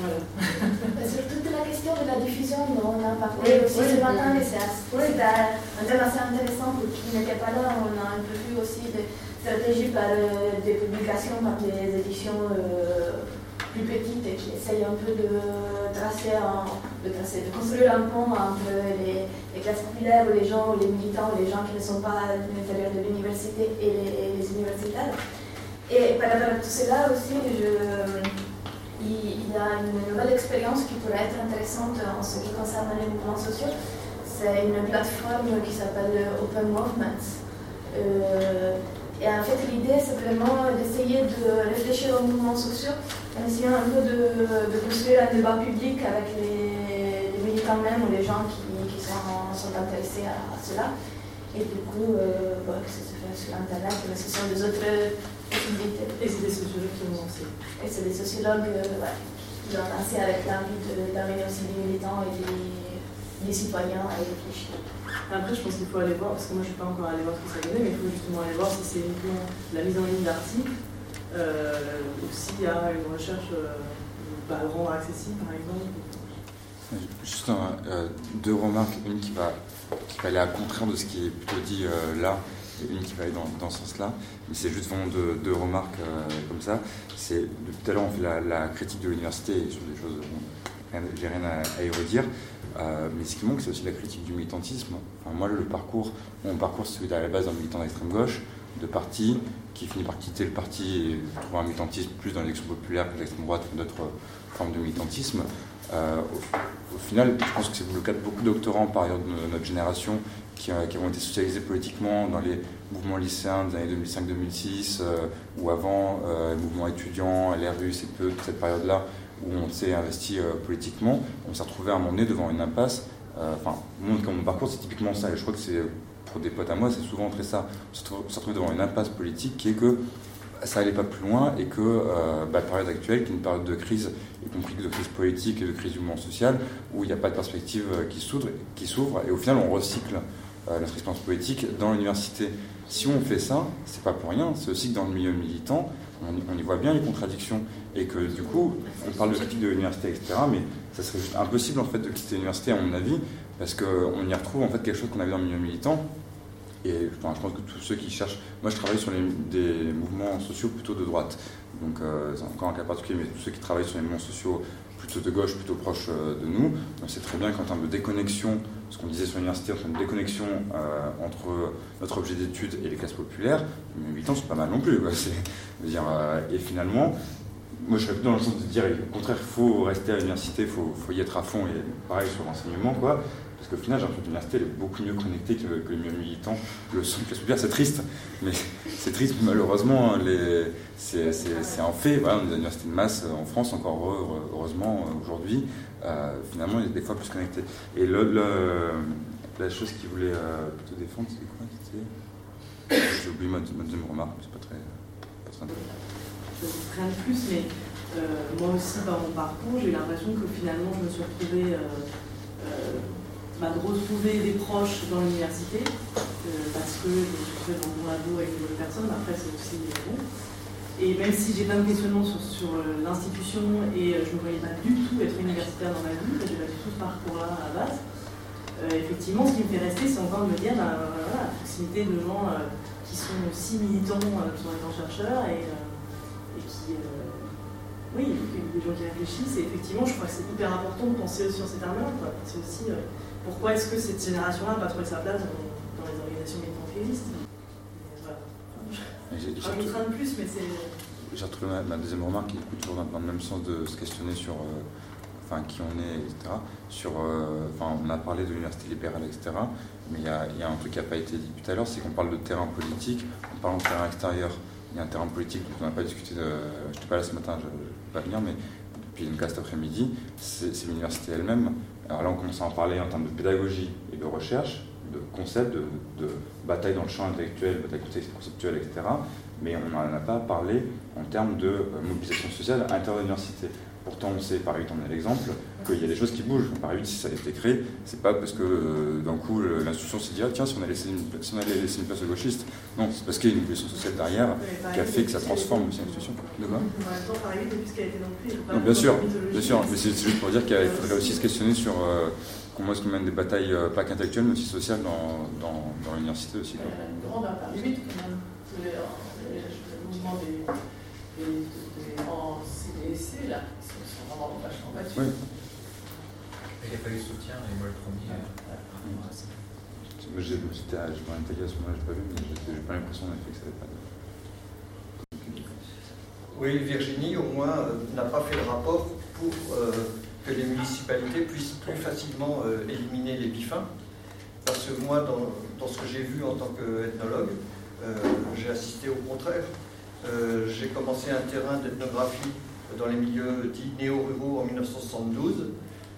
Voilà. Sur toute la question de la diffusion dont on a parlé aussi ce matin, c'est un thème assez intéressant pour qui n'était pas là. On a un peu vu aussi des stratégies par euh, des publications par des éditions euh, plus petites et qui essayent un peu de tracer, de, tracer de construire un pont entre les, classes populaires ou les gens, ou les militants, ou les gens qui ne sont pas à l'intérieur de l'université et les, universitaires. Et par rapport à tout cela aussi, il, y a une nouvelle expérience qui pourrait être intéressante en ce qui concerne les mouvements sociaux. C'est une plateforme qui s'appelle Open Movements. Euh, et en fait, l'idée, c'est vraiment d'essayer de réfléchir aux mouvements sociaux en essayant un peu de, construire un débat public avec les, militants même ou les gens qui, sont, intéressés à, cela. Et du coup, euh, que ça se fait sur Internet, mais ce sont des autres et c'est des sociologues qui ont lancé. Et c'est des sociologues euh, qui ont lancé avec l'envie d'amener aussi des militants et des, citoyens à réfléchir. Après, je pense qu'il faut aller voir, parce que moi je ne suis pas encore allé voir ce que ça donnait, mais il faut justement aller voir si c'est uniquement la mise en ligne d'articles euh, ou s'il y a une recherche euh, bah, le rendre accessible par exemple. Juste deux remarques, une qui va, aller à contraire de ce qui est plutôt dit là, une qui va aller dans, ce sens-là. Mais c'est juste vraiment deux, remarques euh, comme ça. C'est depuis tout à l'heure on fait la, critique de l'université sur des choses, j'ai rien à, y redire. Euh, mais ce qui manque, c'est aussi la critique du militantisme. Enfin, moi, le parcours, mon parcours, c'est celui à la base d'un militant d'extrême gauche, de parti, qui finit par quitter le parti et trouver un militantisme plus dans l'élection populaire que l'extrême droite ou d'autres formes de militantisme. Euh, au, final, je pense que c'est le cas de beaucoup de doctorants, par ailleurs, de notre génération, euh, qui, ont été socialisés politiquement dans les mouvements lycéens des années 2005-2006 euh, ou avant, les mouvements étudiants, LRU, peu toute cette période-là où on s'est investi politiquement, on s'est retrouvé à un moment donné devant une impasse. Enfin, mon, mon parcours, c'est typiquement ça, et je crois que c'est pour des potes à moi, c'est souvent très ça. On s'est retrouvé devant une impasse politique qui est que ça n'allait pas plus loin et que bah, la période actuelle, qui est une période de crise, y compris de crise politique et de crise du mouvement social, où il n'y a pas de perspective qui s'ouvre, et au final on recycle euh, notre expérience politique dans l'université. Si on fait ça, c'est pas pour rien, c'est aussi que dans le milieu militant, on, y voit bien les contradictions et que du coup, on parle de critique de l'université, etc. Mais ça serait juste impossible en fait de quitter l'université, à mon avis, parce qu'on y retrouve en fait quelque chose qu'on avait dans le milieu militant. Et je pense que tous ceux qui cherchent, moi je travaille sur des mouvements sociaux plutôt de droite, donc euh, c'est encore un cas particulier, mais tous ceux qui travaillent sur les mouvements sociaux plutôt de gauche, plutôt proches euh, de nous, on sait très bien qu'en termes de déconnexion, ce qu'on disait sur l'université, en termes de déconnexion euh, entre notre objet d'étude et les classes populaires, les militants sont pas mal non plus. Quoi. C'est- dire, et finalement, moi je serais plutôt dans le sens de dire au contraire, il faut rester à l'université, il faut, faut y être à fond, et pareil sur l'enseignement, quoi. Qu'au final, j'ai l'impression que l'université est beaucoup mieux connectée que, que les militants. Le son classe populaire, c'est triste, mais c'est triste malheureusement. les- C'est un fait. Voilà, on est dans universités de masse euh, en France, encore heureusement euh, aujourd'hui. euh, finalement, il est des fois plus connecté. Et le, la chose qu'il voulait plutôt défendre, c'est quoi? J'ai oublié ma, deuxième remarque, c'est pas très, pas très intéressant. rien de plus, mais moi aussi, dans mon parcours, j'ai eu l'impression que finalement, je me suis retrouvée, de retrouver des proches dans l'université, euh, parce que je suis dans mon labo avec de nouvelles personnes, après, c'est aussi bon. Et même si j'ai plein de questionnements sur, sur, euh, l'institution et euh, je ne voyais pas du tout être universitaire dans ma vie, j'ai pas du tout ce parcours-là à la base, effectivement, ce qui me fait rester, c'est encore de me dire, bah, la proximité de gens qui sont aussi militants tout en étant chercheurs et, et qui. oui, des gens qui réfléchissent et effectivement, je crois que c'est hyper important de penser aussi sur ces termes-là. quoi. C'est aussi pourquoi est-ce que cette génération-là n'a pas trouvé sa place dans, dans les organisations militantes Voilà. J'ai- retrouvé- rien de plus, mais c'est. J'ai retrouvé ma, ma deuxième remarque qui est toujours dans, le même sens de se questionner sur euh, enfin, qui on est, etc. Sur, euh, enfin, on a parlé de l'université libérale, etc. Mais il y a, il y a un truc qui n'a pas été dit tout à l'heure, c'est qu'on parle de terrain politique, on parle de terrain extérieur. Il y a un terrain politique dont on n'a pas discuté, de, je n'étais pas là ce matin, je ne peux pas venir, mais depuis une classe après-midi, c'est l'université elle-même. Alors là, on commence à en parler en termes de pédagogie et de recherche, de concepts, de, de bataille dans le champ intellectuel, bataille conceptuelle, etc. Mais on n'en a pas parlé en termes de euh, mobilisation sociale à l'intérieur de l'université. Pourtant, on sait, par exemple, on a l'exemple, qu'il y a des choses qui bougent. Par exemple, si ça a été créé, c'est pas parce que euh, d'un coup l'institution s'est dit ah, tiens, si on, a laissé une, si on allait laisser une place aux gauchistes. Non, c'est parce qu'il y a une mobilisation sociale derrière qui a fait que ça transforme aussi l'institution. De quoi En a été non bien sûr, bien sûr, mais c'est juste pour dire qu'il faudrait aussi se questionner sur euh, comment est-ce qu'on mène des batailles, euh, pas qu'intellectuelles, mais aussi sociales dans, dans, dans l'université aussi. Il y quoi. a une grande limite quand même. C'est les- les- Le mouvement des, des, des- en CDC, là, ils sont, sont vraiment vachement battus. Oui. Il n'y a pas eu de soutien, et moi le premier. Moi, j'ai- J'étais à- je parlais de à ce moment-là, je n'ai pas vu, mais j'ai j'ai pas l'impression en effet que ça n'avait pas de. Oui, Virginie, au moins, euh, n'a pas fait le rapport pour euh, que les municipalités puissent plus facilement euh, éliminer les bifins. Parce que moi, dans, dans ce que j'ai vu en tant qu'ethnologue, euh, j'ai assisté au contraire. Euh, j'ai commencé un terrain d'ethnographie dans les milieux dits néo-ruraux en 1972.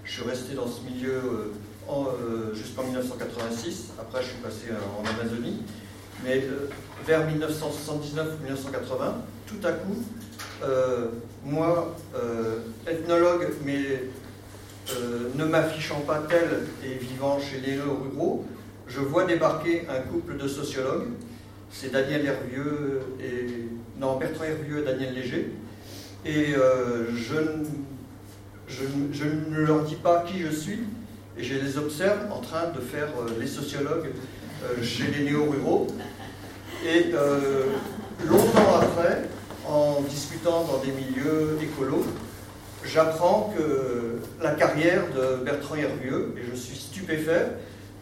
Je suis resté dans ce milieu euh, euh, jusqu'en 1986. Après, je suis passé euh, en Amazonie. Mais vers 1979-1980, tout à coup, moi, ethnologue, mais ne m'affichant pas tel et vivant chez les ruraux, je vois débarquer un couple de sociologues. C'est Daniel Hervieux et. Non, Bertrand Hervieux et Daniel Léger. Et euh, je, ne- leur dis pas qui je suis, et je les observe en train de faire euh, les sociologues euh, chez les néo-ruraux. Et euh, longtemps après, en discutant dans des milieux écolos, j'apprends que la carrière de Bertrand Hervieux, et je suis stupéfait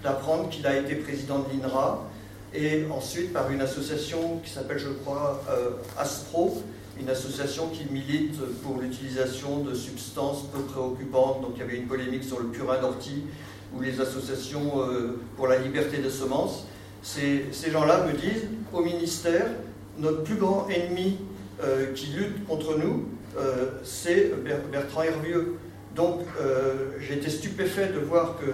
d'apprendre qu'il a été président de l'INRA, et ensuite par une association qui s'appelle, je crois, ASPRO, une association qui milite pour l'utilisation de substances peu préoccupantes. Donc il y avait une polémique sur le purin d'ortie ou les associations euh, pour la liberté des semences. Ces, gens-là me disent, au ministère, notre plus grand ennemi euh, qui lutte contre nous, euh, c'est Ber- Bertrand Hervieux. Donc euh, j'ai été stupéfait de voir que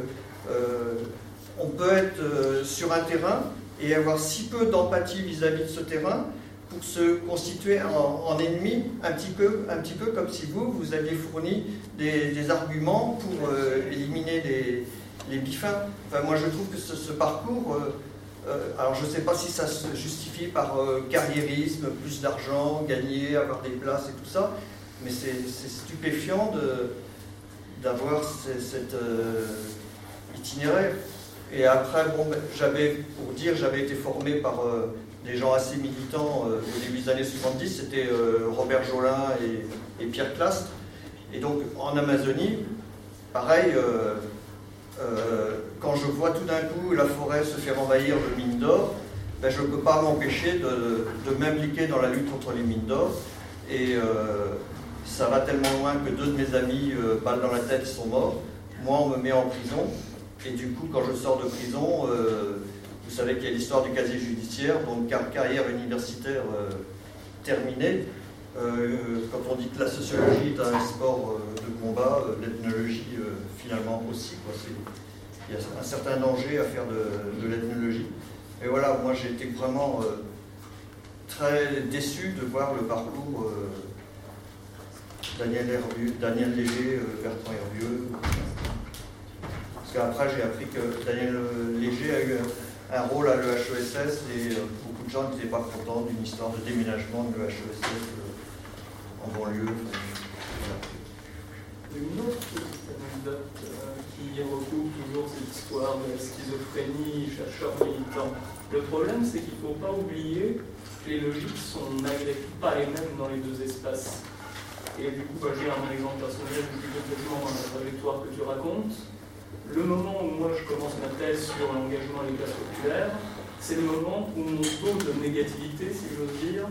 on peut être sur un terrain et avoir si peu d'empathie vis-à-vis de ce terrain pour se constituer en, en ennemi, un petit, peu, un petit peu comme si vous, vous aviez fourni des, arguments pour euh, éliminer les, bifins. Enfin, moi, je trouve que ce, parcours, euh, euh, alors je ne sais pas si ça se justifie par carriérisme, plus d'argent, gagner, avoir des places et tout ça, mais c'est stupéfiant d'avoir ce- cet itinéraire. Et après, bon, ben, j'avais, pour dire, j'avais été formé par, des gens assez militants au début des années 70, c'était Robert Jolin et, Pierre Clastre. Et donc en Amazonie, pareil, quand je vois tout d'un coup la forêt se faire envahir de mines d'or, ben, je ne peux pas m'empêcher de, m'impliquer dans la lutte contre les mines d'or. Et ça va tellement loin que deux de mes amis, euh, balles dans la tête, sont morts. Moi, on me met en prison. Et du coup, quand je sors de prison, euh, vous savez qu'il y a l'histoire du casier judiciaire, donc carrière universitaire euh, terminée. quand on dit que la sociologie est un sport de combat, l'ethnologie finalement aussi. Il y a un certain danger à faire de, l'ethnologie. Et voilà, moi j'ai été vraiment très déçu de voir le parcours Daniel, Daniel Léger, euh, Bertrand Hervieux. Parce qu'après, j'ai appris que Daniel Léger a eu un rôle à l'EHESS et euh, beaucoup de gens n'étaient pas contents d'une histoire de déménagement de l'EHESS euh, en banlieue. Une autre anecdote qui recoupe toujours cette histoire de schizophrénie, chercheur militant. Le problème, c'est qu'il ne faut pas oublier que les logiques sont malgré pas les mêmes dans les deux espaces. Et du coup, bah, j'ai un exemple personnel suis complètement dans la trajectoire que tu racontes. Le moment où moi je commence ma thèse sur l'engagement les classes populaires, c'est le moment où mon taux de négativité, si j'ose dire,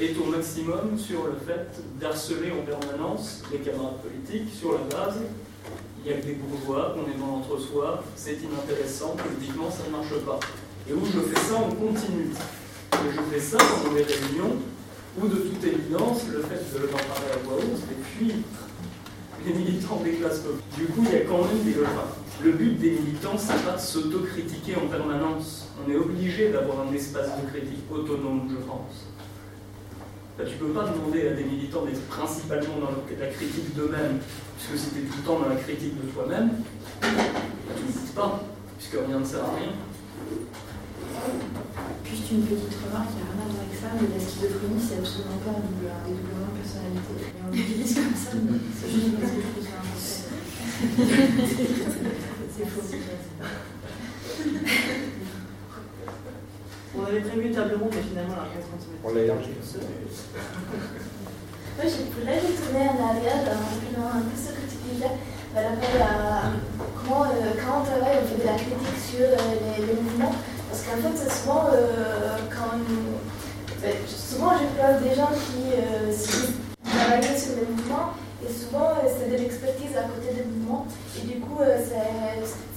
est au maximum sur le fait d'harceler en permanence les camarades politiques sur la base il y a que des bourgeois, qu'on est dans l'entre-soi, c'est inintéressant, politiquement ça ne marche pas. Et où je fais ça en continu. Et je fais ça dans mes réunions ou de toute évidence, le fait de en parler à voix haute fait fuir les militants des classes populaires. Du coup, il y a quand même des. Le but des militants, c'est pas de s'autocritiquer en permanence. On est obligé d'avoir un espace de critique autonome, je pense. Tu tu peux pas demander à des militants d'être principalement dans la critique d'eux-mêmes, puisque si tu tout le temps dans la critique de toi-même, bah, tu dis pas, puisque rien ne sert à rien. Juste une petite remarque, il n'y a ça, mais la schizophrénie, c'est absolument pas un, dédoublement de personnalité. Et on l'utilise comme ça, c'est juste parce que je trouve ça C'est faux. On avait prévu une table ronde, mais finalement, la rencontre se On l'a élargi. Moi, je voulais retourner en arrière en reprenant un peu ce que tu disais par rapport à comment, euh, quand on travaille, on fait de la critique sur euh, les mouvements. Parce qu'en fait, souvent, euh, quand, souvent, je parle des gens qui euh, travaillent sur les mouvements et souvent, euh, c'est de l'expertise à côté des mouvements. Et du coup, euh,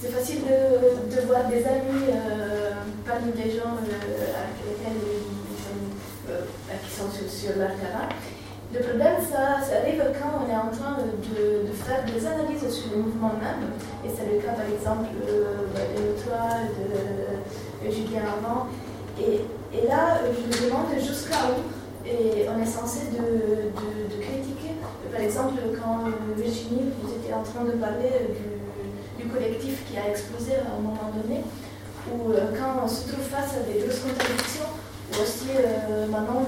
c'est facile de, voir des amis parmi les gens avec lesquels qui sont sur, sur leur terrain. Le problème, ça, arrive quand on est en train de, faire des analyses sur le mouvement même. Et c'est le cas, par exemple, euh, de l'étoile, de, Julien avant. Et, là, je me demande jusqu'à où on est censé de, critiquer. Par exemple, quand Virginie, vous étiez en train de parler du, collectif qui a explosé à un moment donné, ou euh, quand on se trouve face à des grosses contradictions, ou aussi euh, maintenant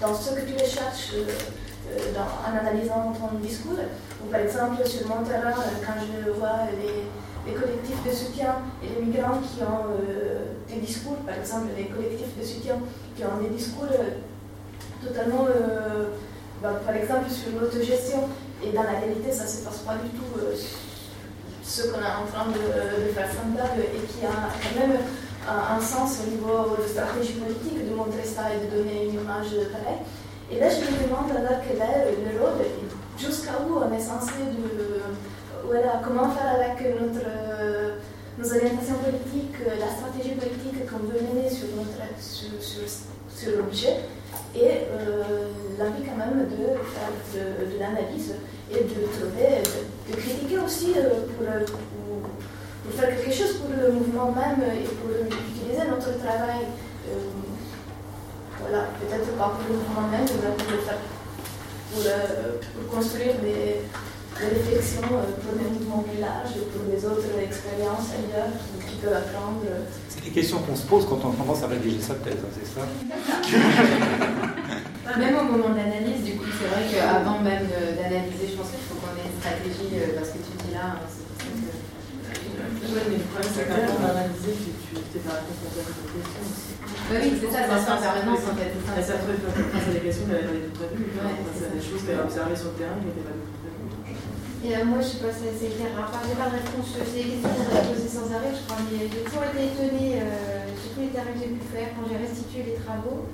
dans, ce que tu recherches euh, en analysant ton discours, ou par exemple sur mon terrain, quand je vois les les collectifs de soutien et les migrants qui ont euh, des discours, par exemple les collectifs de soutien qui ont des discours euh, totalement, euh, bah, par exemple sur l'autogestion, et dans la réalité ça ne se passe pas du tout ce qu'on est en train de, faire semblable et qui a quand même un, sens au niveau de stratégie politique de montrer ça et de donner une image pareille. Et là je me demande alors quel est le rôle, jusqu'à où on est censé de voilà, comment faire avec notre, euh, nos orientations politiques, euh, la stratégie politique qu'on veut mener sur, sur, sur, l'objet et euh, l'envie quand même de faire de, l'analyse et de trouver, de, critiquer aussi pour, pour, faire quelque chose pour le mouvement même et pour utiliser notre travail. voilà, peut-être pas pour le mouvement même, mais pour, pour construire des des réflexions euh, pour les mouvements plus larges et pour les autres expériences ailleurs qui peuvent apprendre. C'est des questions qu'on se pose quand on commence à rédiger sa thèse, hein, c'est ça Même au moment d'analyse, du coup, c'est vrai qu'avant même d'analyser, je pense qu'il faut qu'on ait une stratégie, euh, parce que tu dis là, hein, c'est pour ça que mais le problème, c'est qu'avant d'analyser, tu n'es pas confronté à cette question aussi. Bah oui, c'est ça, ça c'est en permanence en fait. Et ça à des questions qu'elle n'avait pas du tout prévues. Face à des choses qu'elle a observées sur le terrain qui n'étaient pas du tout prévues. Et euh, moi, je sais pas, c'est clair. Alors, j'ai pas de réponse. C'est des questions qu'on a posées sans arrêt, je crois. Mais j'ai toujours été étonnée, euh, sur tous les terrains que j'ai pu faire, quand j'ai restitué les travaux,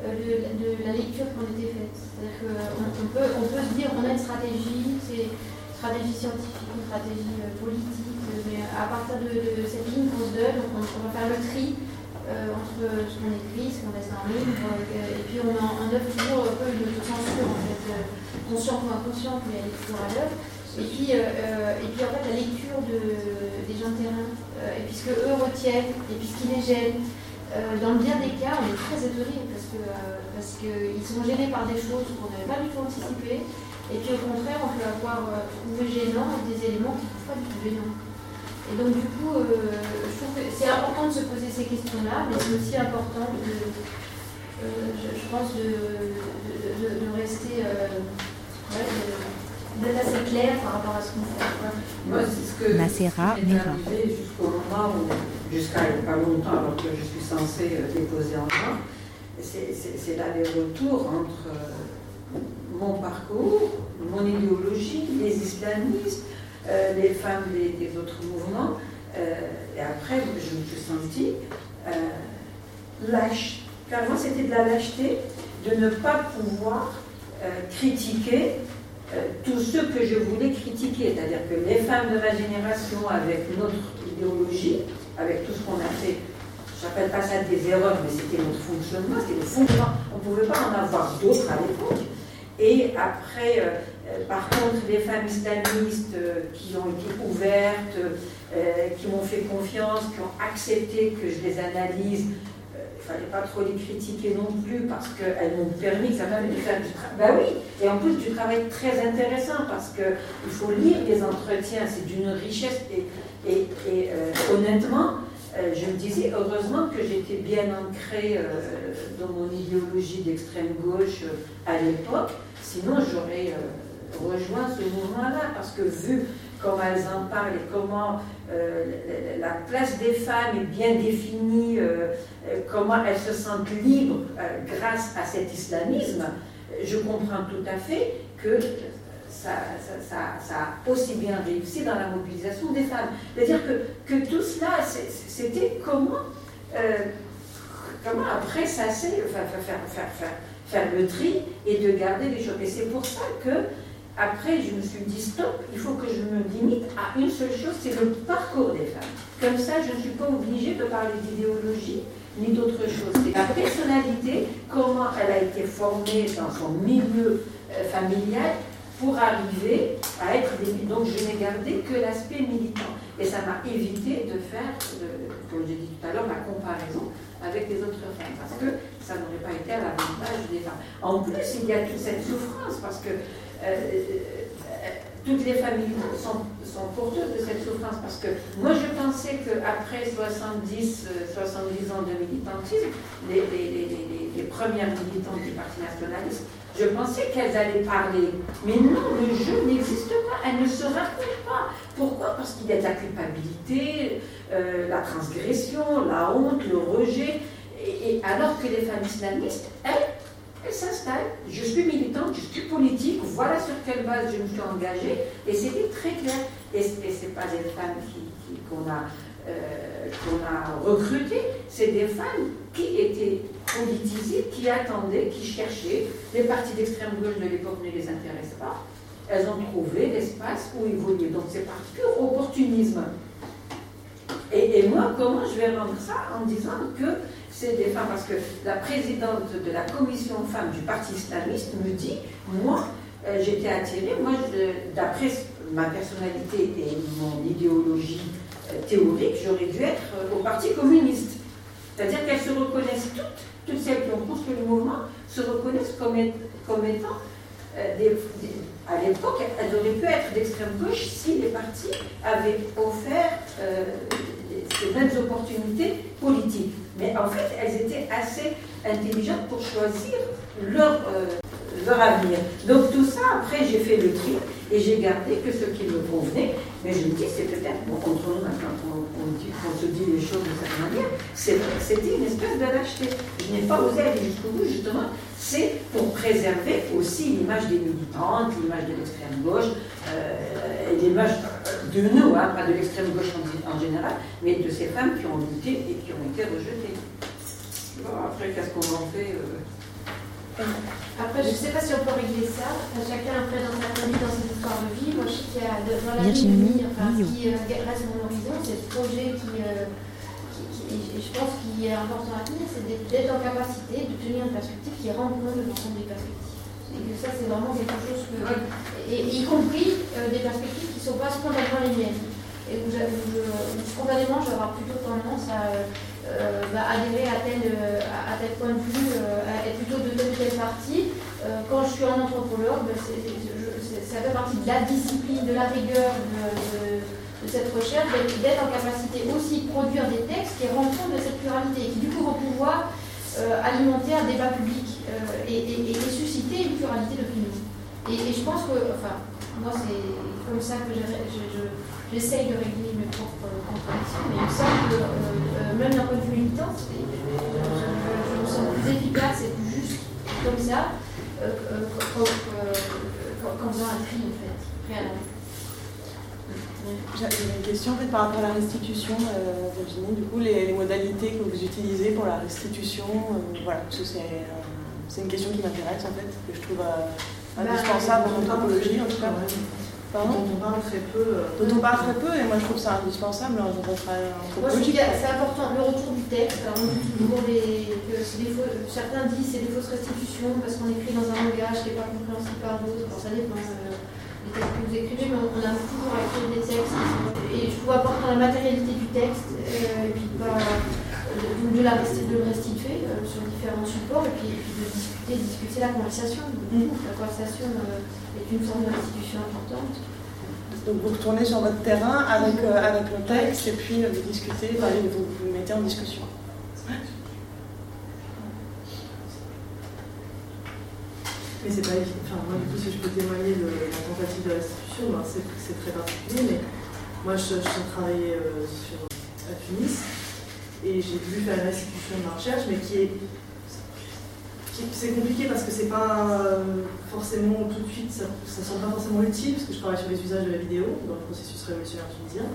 euh, de, la lecture qui en était faite. C'est-à-dire qu'on on peut, on peut se dire on a une stratégie, c'est une stratégie scientifique, une stratégie euh, politique, euh, mais à partir de, cette ligne qu'on se donne, on, va faire le tri euh, entre ce qu'on écrit, ce qu'on laisse en euh, et puis on, en- on œuvre toujours un peu une censure, en fait, euh, consciente ou inconsciente, mais elle est toujours à l'œuvre. Et puis, euh, euh, et puis en fait, la lecture de, des gens de terrain, euh, et puis ce qu'eux retiennent, et puis ce qui les gêne. Dans bien des cas, on est très étonnés parce que qu'ils sont gênés par des choses qu'on n'avait pas du tout anticipées. Et puis au contraire, on peut avoir trouvé gênant des éléments qui ne sont pas du tout gênants. Et donc du coup, je trouve que c'est important de se poser ces questions-là, mais c'est aussi important de, je, pense, de, de, rester, d'être assez clair par rapport à ce qu'on fait. quoi. Moi, c'est ce que m'est Vera. arrivé jusqu'au moment où, jusqu'à pas longtemps, alors que je suis censée euh, déposer en juin, c'est- l'aller-retour entre euh, mon parcours, mon idéologie, les islamistes, euh, les femmes des, des autres mouvements. euh, et après, je me suis sentie euh, lâche. Qu'avant, c'était de la lâcheté de ne pas pouvoir euh, critiquer euh, tout ce que je voulais critiquer, c'est-à-dire que les femmes de ma génération, avec notre idéologie, avec tout ce qu'on a fait, je n'appelle pas ça des erreurs, mais c'était notre fonctionnement, c'était le. On ne pouvait pas en avoir d'autres à l'époque. Et après, euh, euh, par contre, les femmes islamistes qui ont été ouvertes, qui m'ont fait confiance, qui ont accepté que je les analyse, ne fallait pas trop les critiquer non plus parce qu'elles m'ont permis ça m'a de faire du travail. Ben oui, et en plus du travail très intéressant parce qu'il faut lire les entretiens, c'est d'une richesse et, et, euh, honnêtement, euh, je me disais heureusement que j'étais bien ancrée euh, dans mon idéologie d'extrême gauche à l'époque, sinon j'aurais rejoint ce mouvement-là parce que vu comment elles en parlent et comment euh, la, la place des femmes est bien définie, euh, euh, comment elles se sentent libres grâce à cet islamisme, je comprends tout à fait que ça, a aussi bien réussi dans la mobilisation des femmes. C'est-à-dire que, que tout cela, c'était comment, comment après s'est faire, faire, faire, faire, faire le tri et de garder les choses. Et c'est pour ça que après, je me suis dit stop, il faut que je me limite à une seule chose, c'est le parcours des femmes. Comme ça, je ne suis pas obligée de parler d'idéologie ni d'autre chose. C'est la personnalité, comment elle a été formée dans son milieu euh, familial pour arriver à être des... Donc je n'ai gardé que l'aspect militant. Et ça m'a évité de faire, de- comme j'ai dit tout à l'heure, la comparaison avec les autres femmes. Parce que ça n'aurait pas été à l'avantage des femmes. En plus, il y a toute cette souffrance, parce que toutes les familles sont, porteuses de cette souffrance. Parce que moi, je pensais qu'après 70, euh, 70 ans de militantisme, les, premières militantes du Parti nationaliste, je pensais qu'elles allaient parler. Mais non, le jeu n'existe pas. Elles ne se racontent pas. Pourquoi? Parce qu'il y a de la culpabilité, euh, la transgression, la honte, le rejet. Et, et alors que les femmes islamistes, elles, elles s'installent. Je suis militante, je suis politique, voilà sur quelle base je me suis engagée. Et c'était très clair. Et, ce n'est pas des femmes qu'on a, euh, a recrutées, c'est des femmes qui étaient politisées, qui attendaient, qui cherchaient. Les partis d'extrême gauche de l'époque ne les intéressaient pas. Elles ont trouvé l'espace où évoluer. Donc c'est par pur opportunisme. Et moi, comment je vais rendre ça en disant que c'est des femmes Parce que la présidente de la commission femmes du Parti islamiste me dit, moi, euh, j'étais attirée, moi, d'après ma personnalité et mon idéologie euh, théorique, j'aurais dû être euh, au Parti communiste. C'est-à-dire qu'elles se reconnaissent toutes, toutes celles qui ont construit le mouvement, se reconnaissent comme, étant des, à l'époque, elles auraient pu être d'extrême gauche si les partis avaient offert ces mêmes opportunités politiques. Mais en fait, elles étaient assez intelligentes pour choisir leur, euh, leur avenir. Donc tout ça, après, j'ai fait le tri et j'ai gardé que ce qui me convenait. Mais je me dis, c'est peut-être, bon, contre nous maintenant, on, on, se dit les choses de cette manière, c'était une espèce de lâcheté. Je n'ai pas osé aller jusqu'au bout, justement. C'est pour préserver aussi l'image des militantes, l'image de l'extrême gauche, euh, l'image de nous, hein, pas de l'extrême gauche en, en, général, mais de ces femmes qui ont lutté et qui ont été rejetées. Bon, après, qu'est-ce qu'on en fait euh... Après, je ne sais pas si on peut régler ça. Enfin, chacun après dans sa famille, dans ses histoires de vie. Moi, je sais qu'il y a dans la vie, enfin, ce qui euh, reste mon horizon, c'est ce projet qui, euh, qui, qui, je pense qu'il est important à tenir, c'est d'être en capacité de tenir une perspective qui rend compte de l'ensemble des perspectives. Et que ça, c'est vraiment quelque chose que. Et, y compris euh, des perspectives qui ne sont pas spontanément les miennes. Et où, où, où spontanément, je vais avoir plutôt tendance à. Euh, bah, adhérer à tel, à, tel point de vue, euh, à être plutôt de telle ou telle partie. Euh, quand je suis en anthropologue, bah, ça fait partie de la discipline, de la rigueur de, cette recherche, d'être, en capacité aussi de produire des textes qui rendent compte de cette pluralité et qui du coup vont pouvoir alimenter un débat public et, susciter une pluralité d'opinion. Et, je pense que, enfin, moi c'est comme ça que je, je, j'essaye de régler mes propres contradictions, mais il me semble que euh, même d'un point de vue militant, je, me sens plus efficace et plus juste comme ça euh, qu'en faisant un tri en fait, préalable. J'avais une question en fait, par rapport à la restitution, euh, Virginie. Du coup, les, modalités que vous utilisez pour la restitution, euh, voilà, c'est euh, une question qui m'intéresse en fait, que je trouve indispensable en anthropologie en tout cas. Pardon dont on parle très peu. Euh, dont on parle très peu, et moi je trouve ça indispensable dans travail anthropologique. C'est important, le retour du texte. Alors, on dit toujours que des faux, certains disent c'est des fausses restitutions parce qu'on écrit dans un langage qui n'est pas compréhensible par d'autres. ça dépend euh, des textes que vous écrivez, mais on, on a toujours à écrire des textes. Et je trouve important la matérialité du texte, euh, et puis pas, de, de, la, de le restituer sur différents supports, et puis, et puis de discuter, discuter la conversation. Mmh. La conversation est une forme de restitution importante. Donc vous retournez sur votre terrain avec, euh, avec le texte et puis euh, vous discutez, enfin, vous vous mettez en discussion. Mais c'est pas Enfin, moi, du coup, si je peux témoigner de la tentative de restitution, ben, c'est très particulier, mais moi, je, je travaillais euh, sur, à Tunis et j'ai voulu faire une restitution de ma recherche, mais qui est c'est compliqué parce que c'est pas euh, forcément tout de suite, ça ne semble pas forcément utile, parce que je travaille sur les usages de la vidéo dans le processus révolutionnaire tunisien.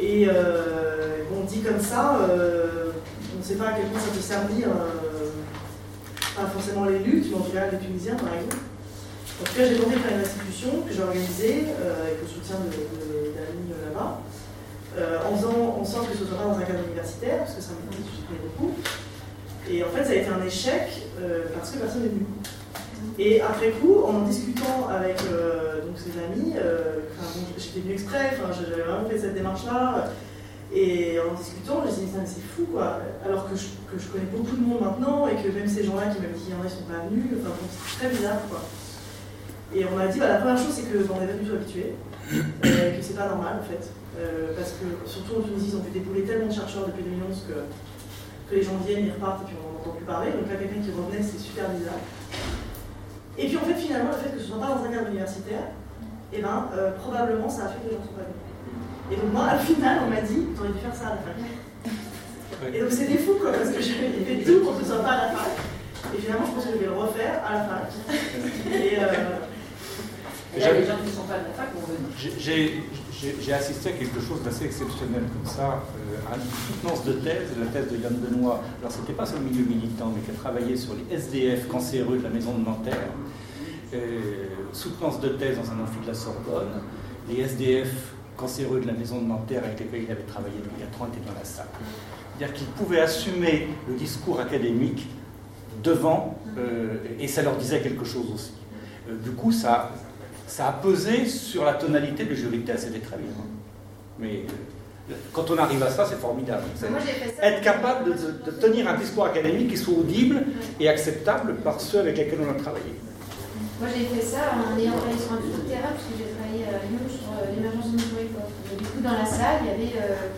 Et euh, bon, dit comme ça, euh, on ne sait pas à quel point ça peut servir, pas forcément les luttes, mais en tout cas les Tunisiens par exemple. En tout cas, j'ai tenté de faire une institution que j'ai organisée avec le soutien d'amis là-bas, en faisant en sorte que ce soit pas dans un cadre universitaire, parce que ça me plaît beaucoup. Et en fait, ça a été un échec euh, parce que personne n'est venu. Et après coup, en discutant avec euh, donc ses amis, euh, j'étais venu exprès, j'avais vraiment fait cette démarche-là, et en discutant, je me suis dit, c'est fou quoi, alors que je, connais beaucoup de monde maintenant, et que même ces gens-là qui m'avaient dit qu'il y en a, ils sont pas venus, enfin bon, c'est très bizarre quoi. Et on m'a dit, bah, la première chose, c'est que on n'est pas du tout habitué, que c'est pas normal en fait, parce que surtout en Tunisie, ils ont pu dépouler tellement de chercheurs depuis 2011 que les gens viennent, ils repartent et puis on n'entend plus parler. Donc là, quelqu'un qui revenait, c'est super bizarre. Et puis en fait, finalement, le fait que ce soit pas dans un cadre universitaire, et eh ben, euh, probablement ça a fait que les gens sont pas venus. Et donc moi, au final, on m'a dit, tu aurais dû faire ça à la fac. Et donc c'était fou, quoi, parce que j'avais fait tout pour que ce soit pas à la fac. Et finalement, je pense que je vais le refaire à la fac. Et, euh, J'ai assisté à quelque chose d'assez exceptionnel comme ça, euh, à une soutenance de thèse, la thèse de Yann Benoît. Alors, ce n'était pas sur le milieu militant, mais qui a travaillé sur les SDF cancéreux de la maison de Nanterre. Euh, soutenance de thèse dans un amphi de la Sorbonne. Les SDF cancéreux de la maison de Nanterre avec lesquels il avait travaillé depuis 4 ans étaient dans la salle. C'est-à-dire qu'ils pouvaient assumer le discours académique devant, euh, et ça leur disait quelque chose aussi. Euh, du coup, ça, ça a pesé sur la tonalité du de thèse, c'était très bien. Mais euh, quand on arrive à ça, c'est formidable. Être capable de, tenir un discours académique qui soit audible et acceptable par ceux avec lesquels on a travaillé. Moi, j'ai fait ça en ayant travaillé sur un de terrain, parce que j'ai travaillé à Lyon sur euh, l'émergence de époques. Du coup, dans la salle, il y avait, euh,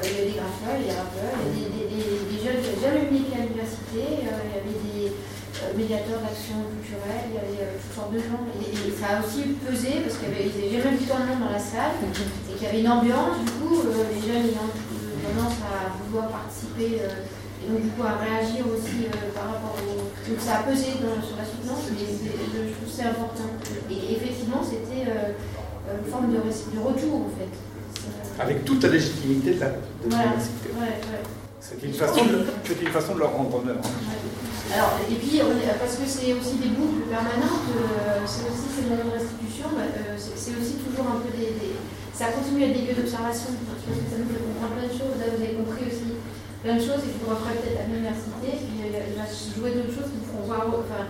il y avait des graffeurs, des rappeurs, il y avait des, des, des, des jeunes qui n'avaient jamais venu à l'université, euh, il y avait des, euh, médiateur d'action culturelle, il y avait euh, toutes sortes de gens. Et, et ça a aussi pesé parce qu'il y avait, jamais vu tant de monde dans la salle et qu'il y avait une ambiance, du coup, euh, les jeunes ayant euh, tendance à vouloir participer euh, et donc du coup à réagir aussi euh, par rapport au. Donc ça a pesé dans- sur la soutenance, mais je trouve que c'est important. Et effectivement, c'était euh, une forme de, retour en fait. Avec toute la légitimité de la de Voilà. Ouais, ouais. Une, façon de- une façon de leur rendre honneur. hein. Alors, et puis, on est- parce que c'est aussi des boucles permanentes, euh, c'est aussi ces moments de restitution, bah, euh, c'est c'est aussi toujours un peu des, des- Ça continue à être des lieux d'observation, je pense que ça nous fait comprendre plein de choses. Là, vous avez compris aussi plein de choses et que vous referez peut-être à l'université, puis euh, il va se jouer d'autres choses qui vous feront voir. Enfin,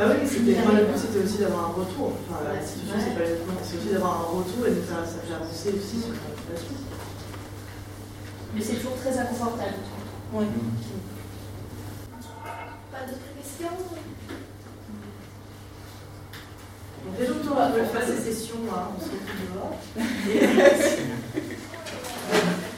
Ah oui, c'était moi, le but c'était aussi d'avoir un retour. Enfin, la Ouais. restitution, c'est pas c'est aussi d'avoir un retour et de faire ça fait avancer aussi sur la suite. Mais c'est toujours très inconfortable. Oui. Pas d'autres questions Donc, les gens on va faire ces sessions, hein, on se retrouve dehors.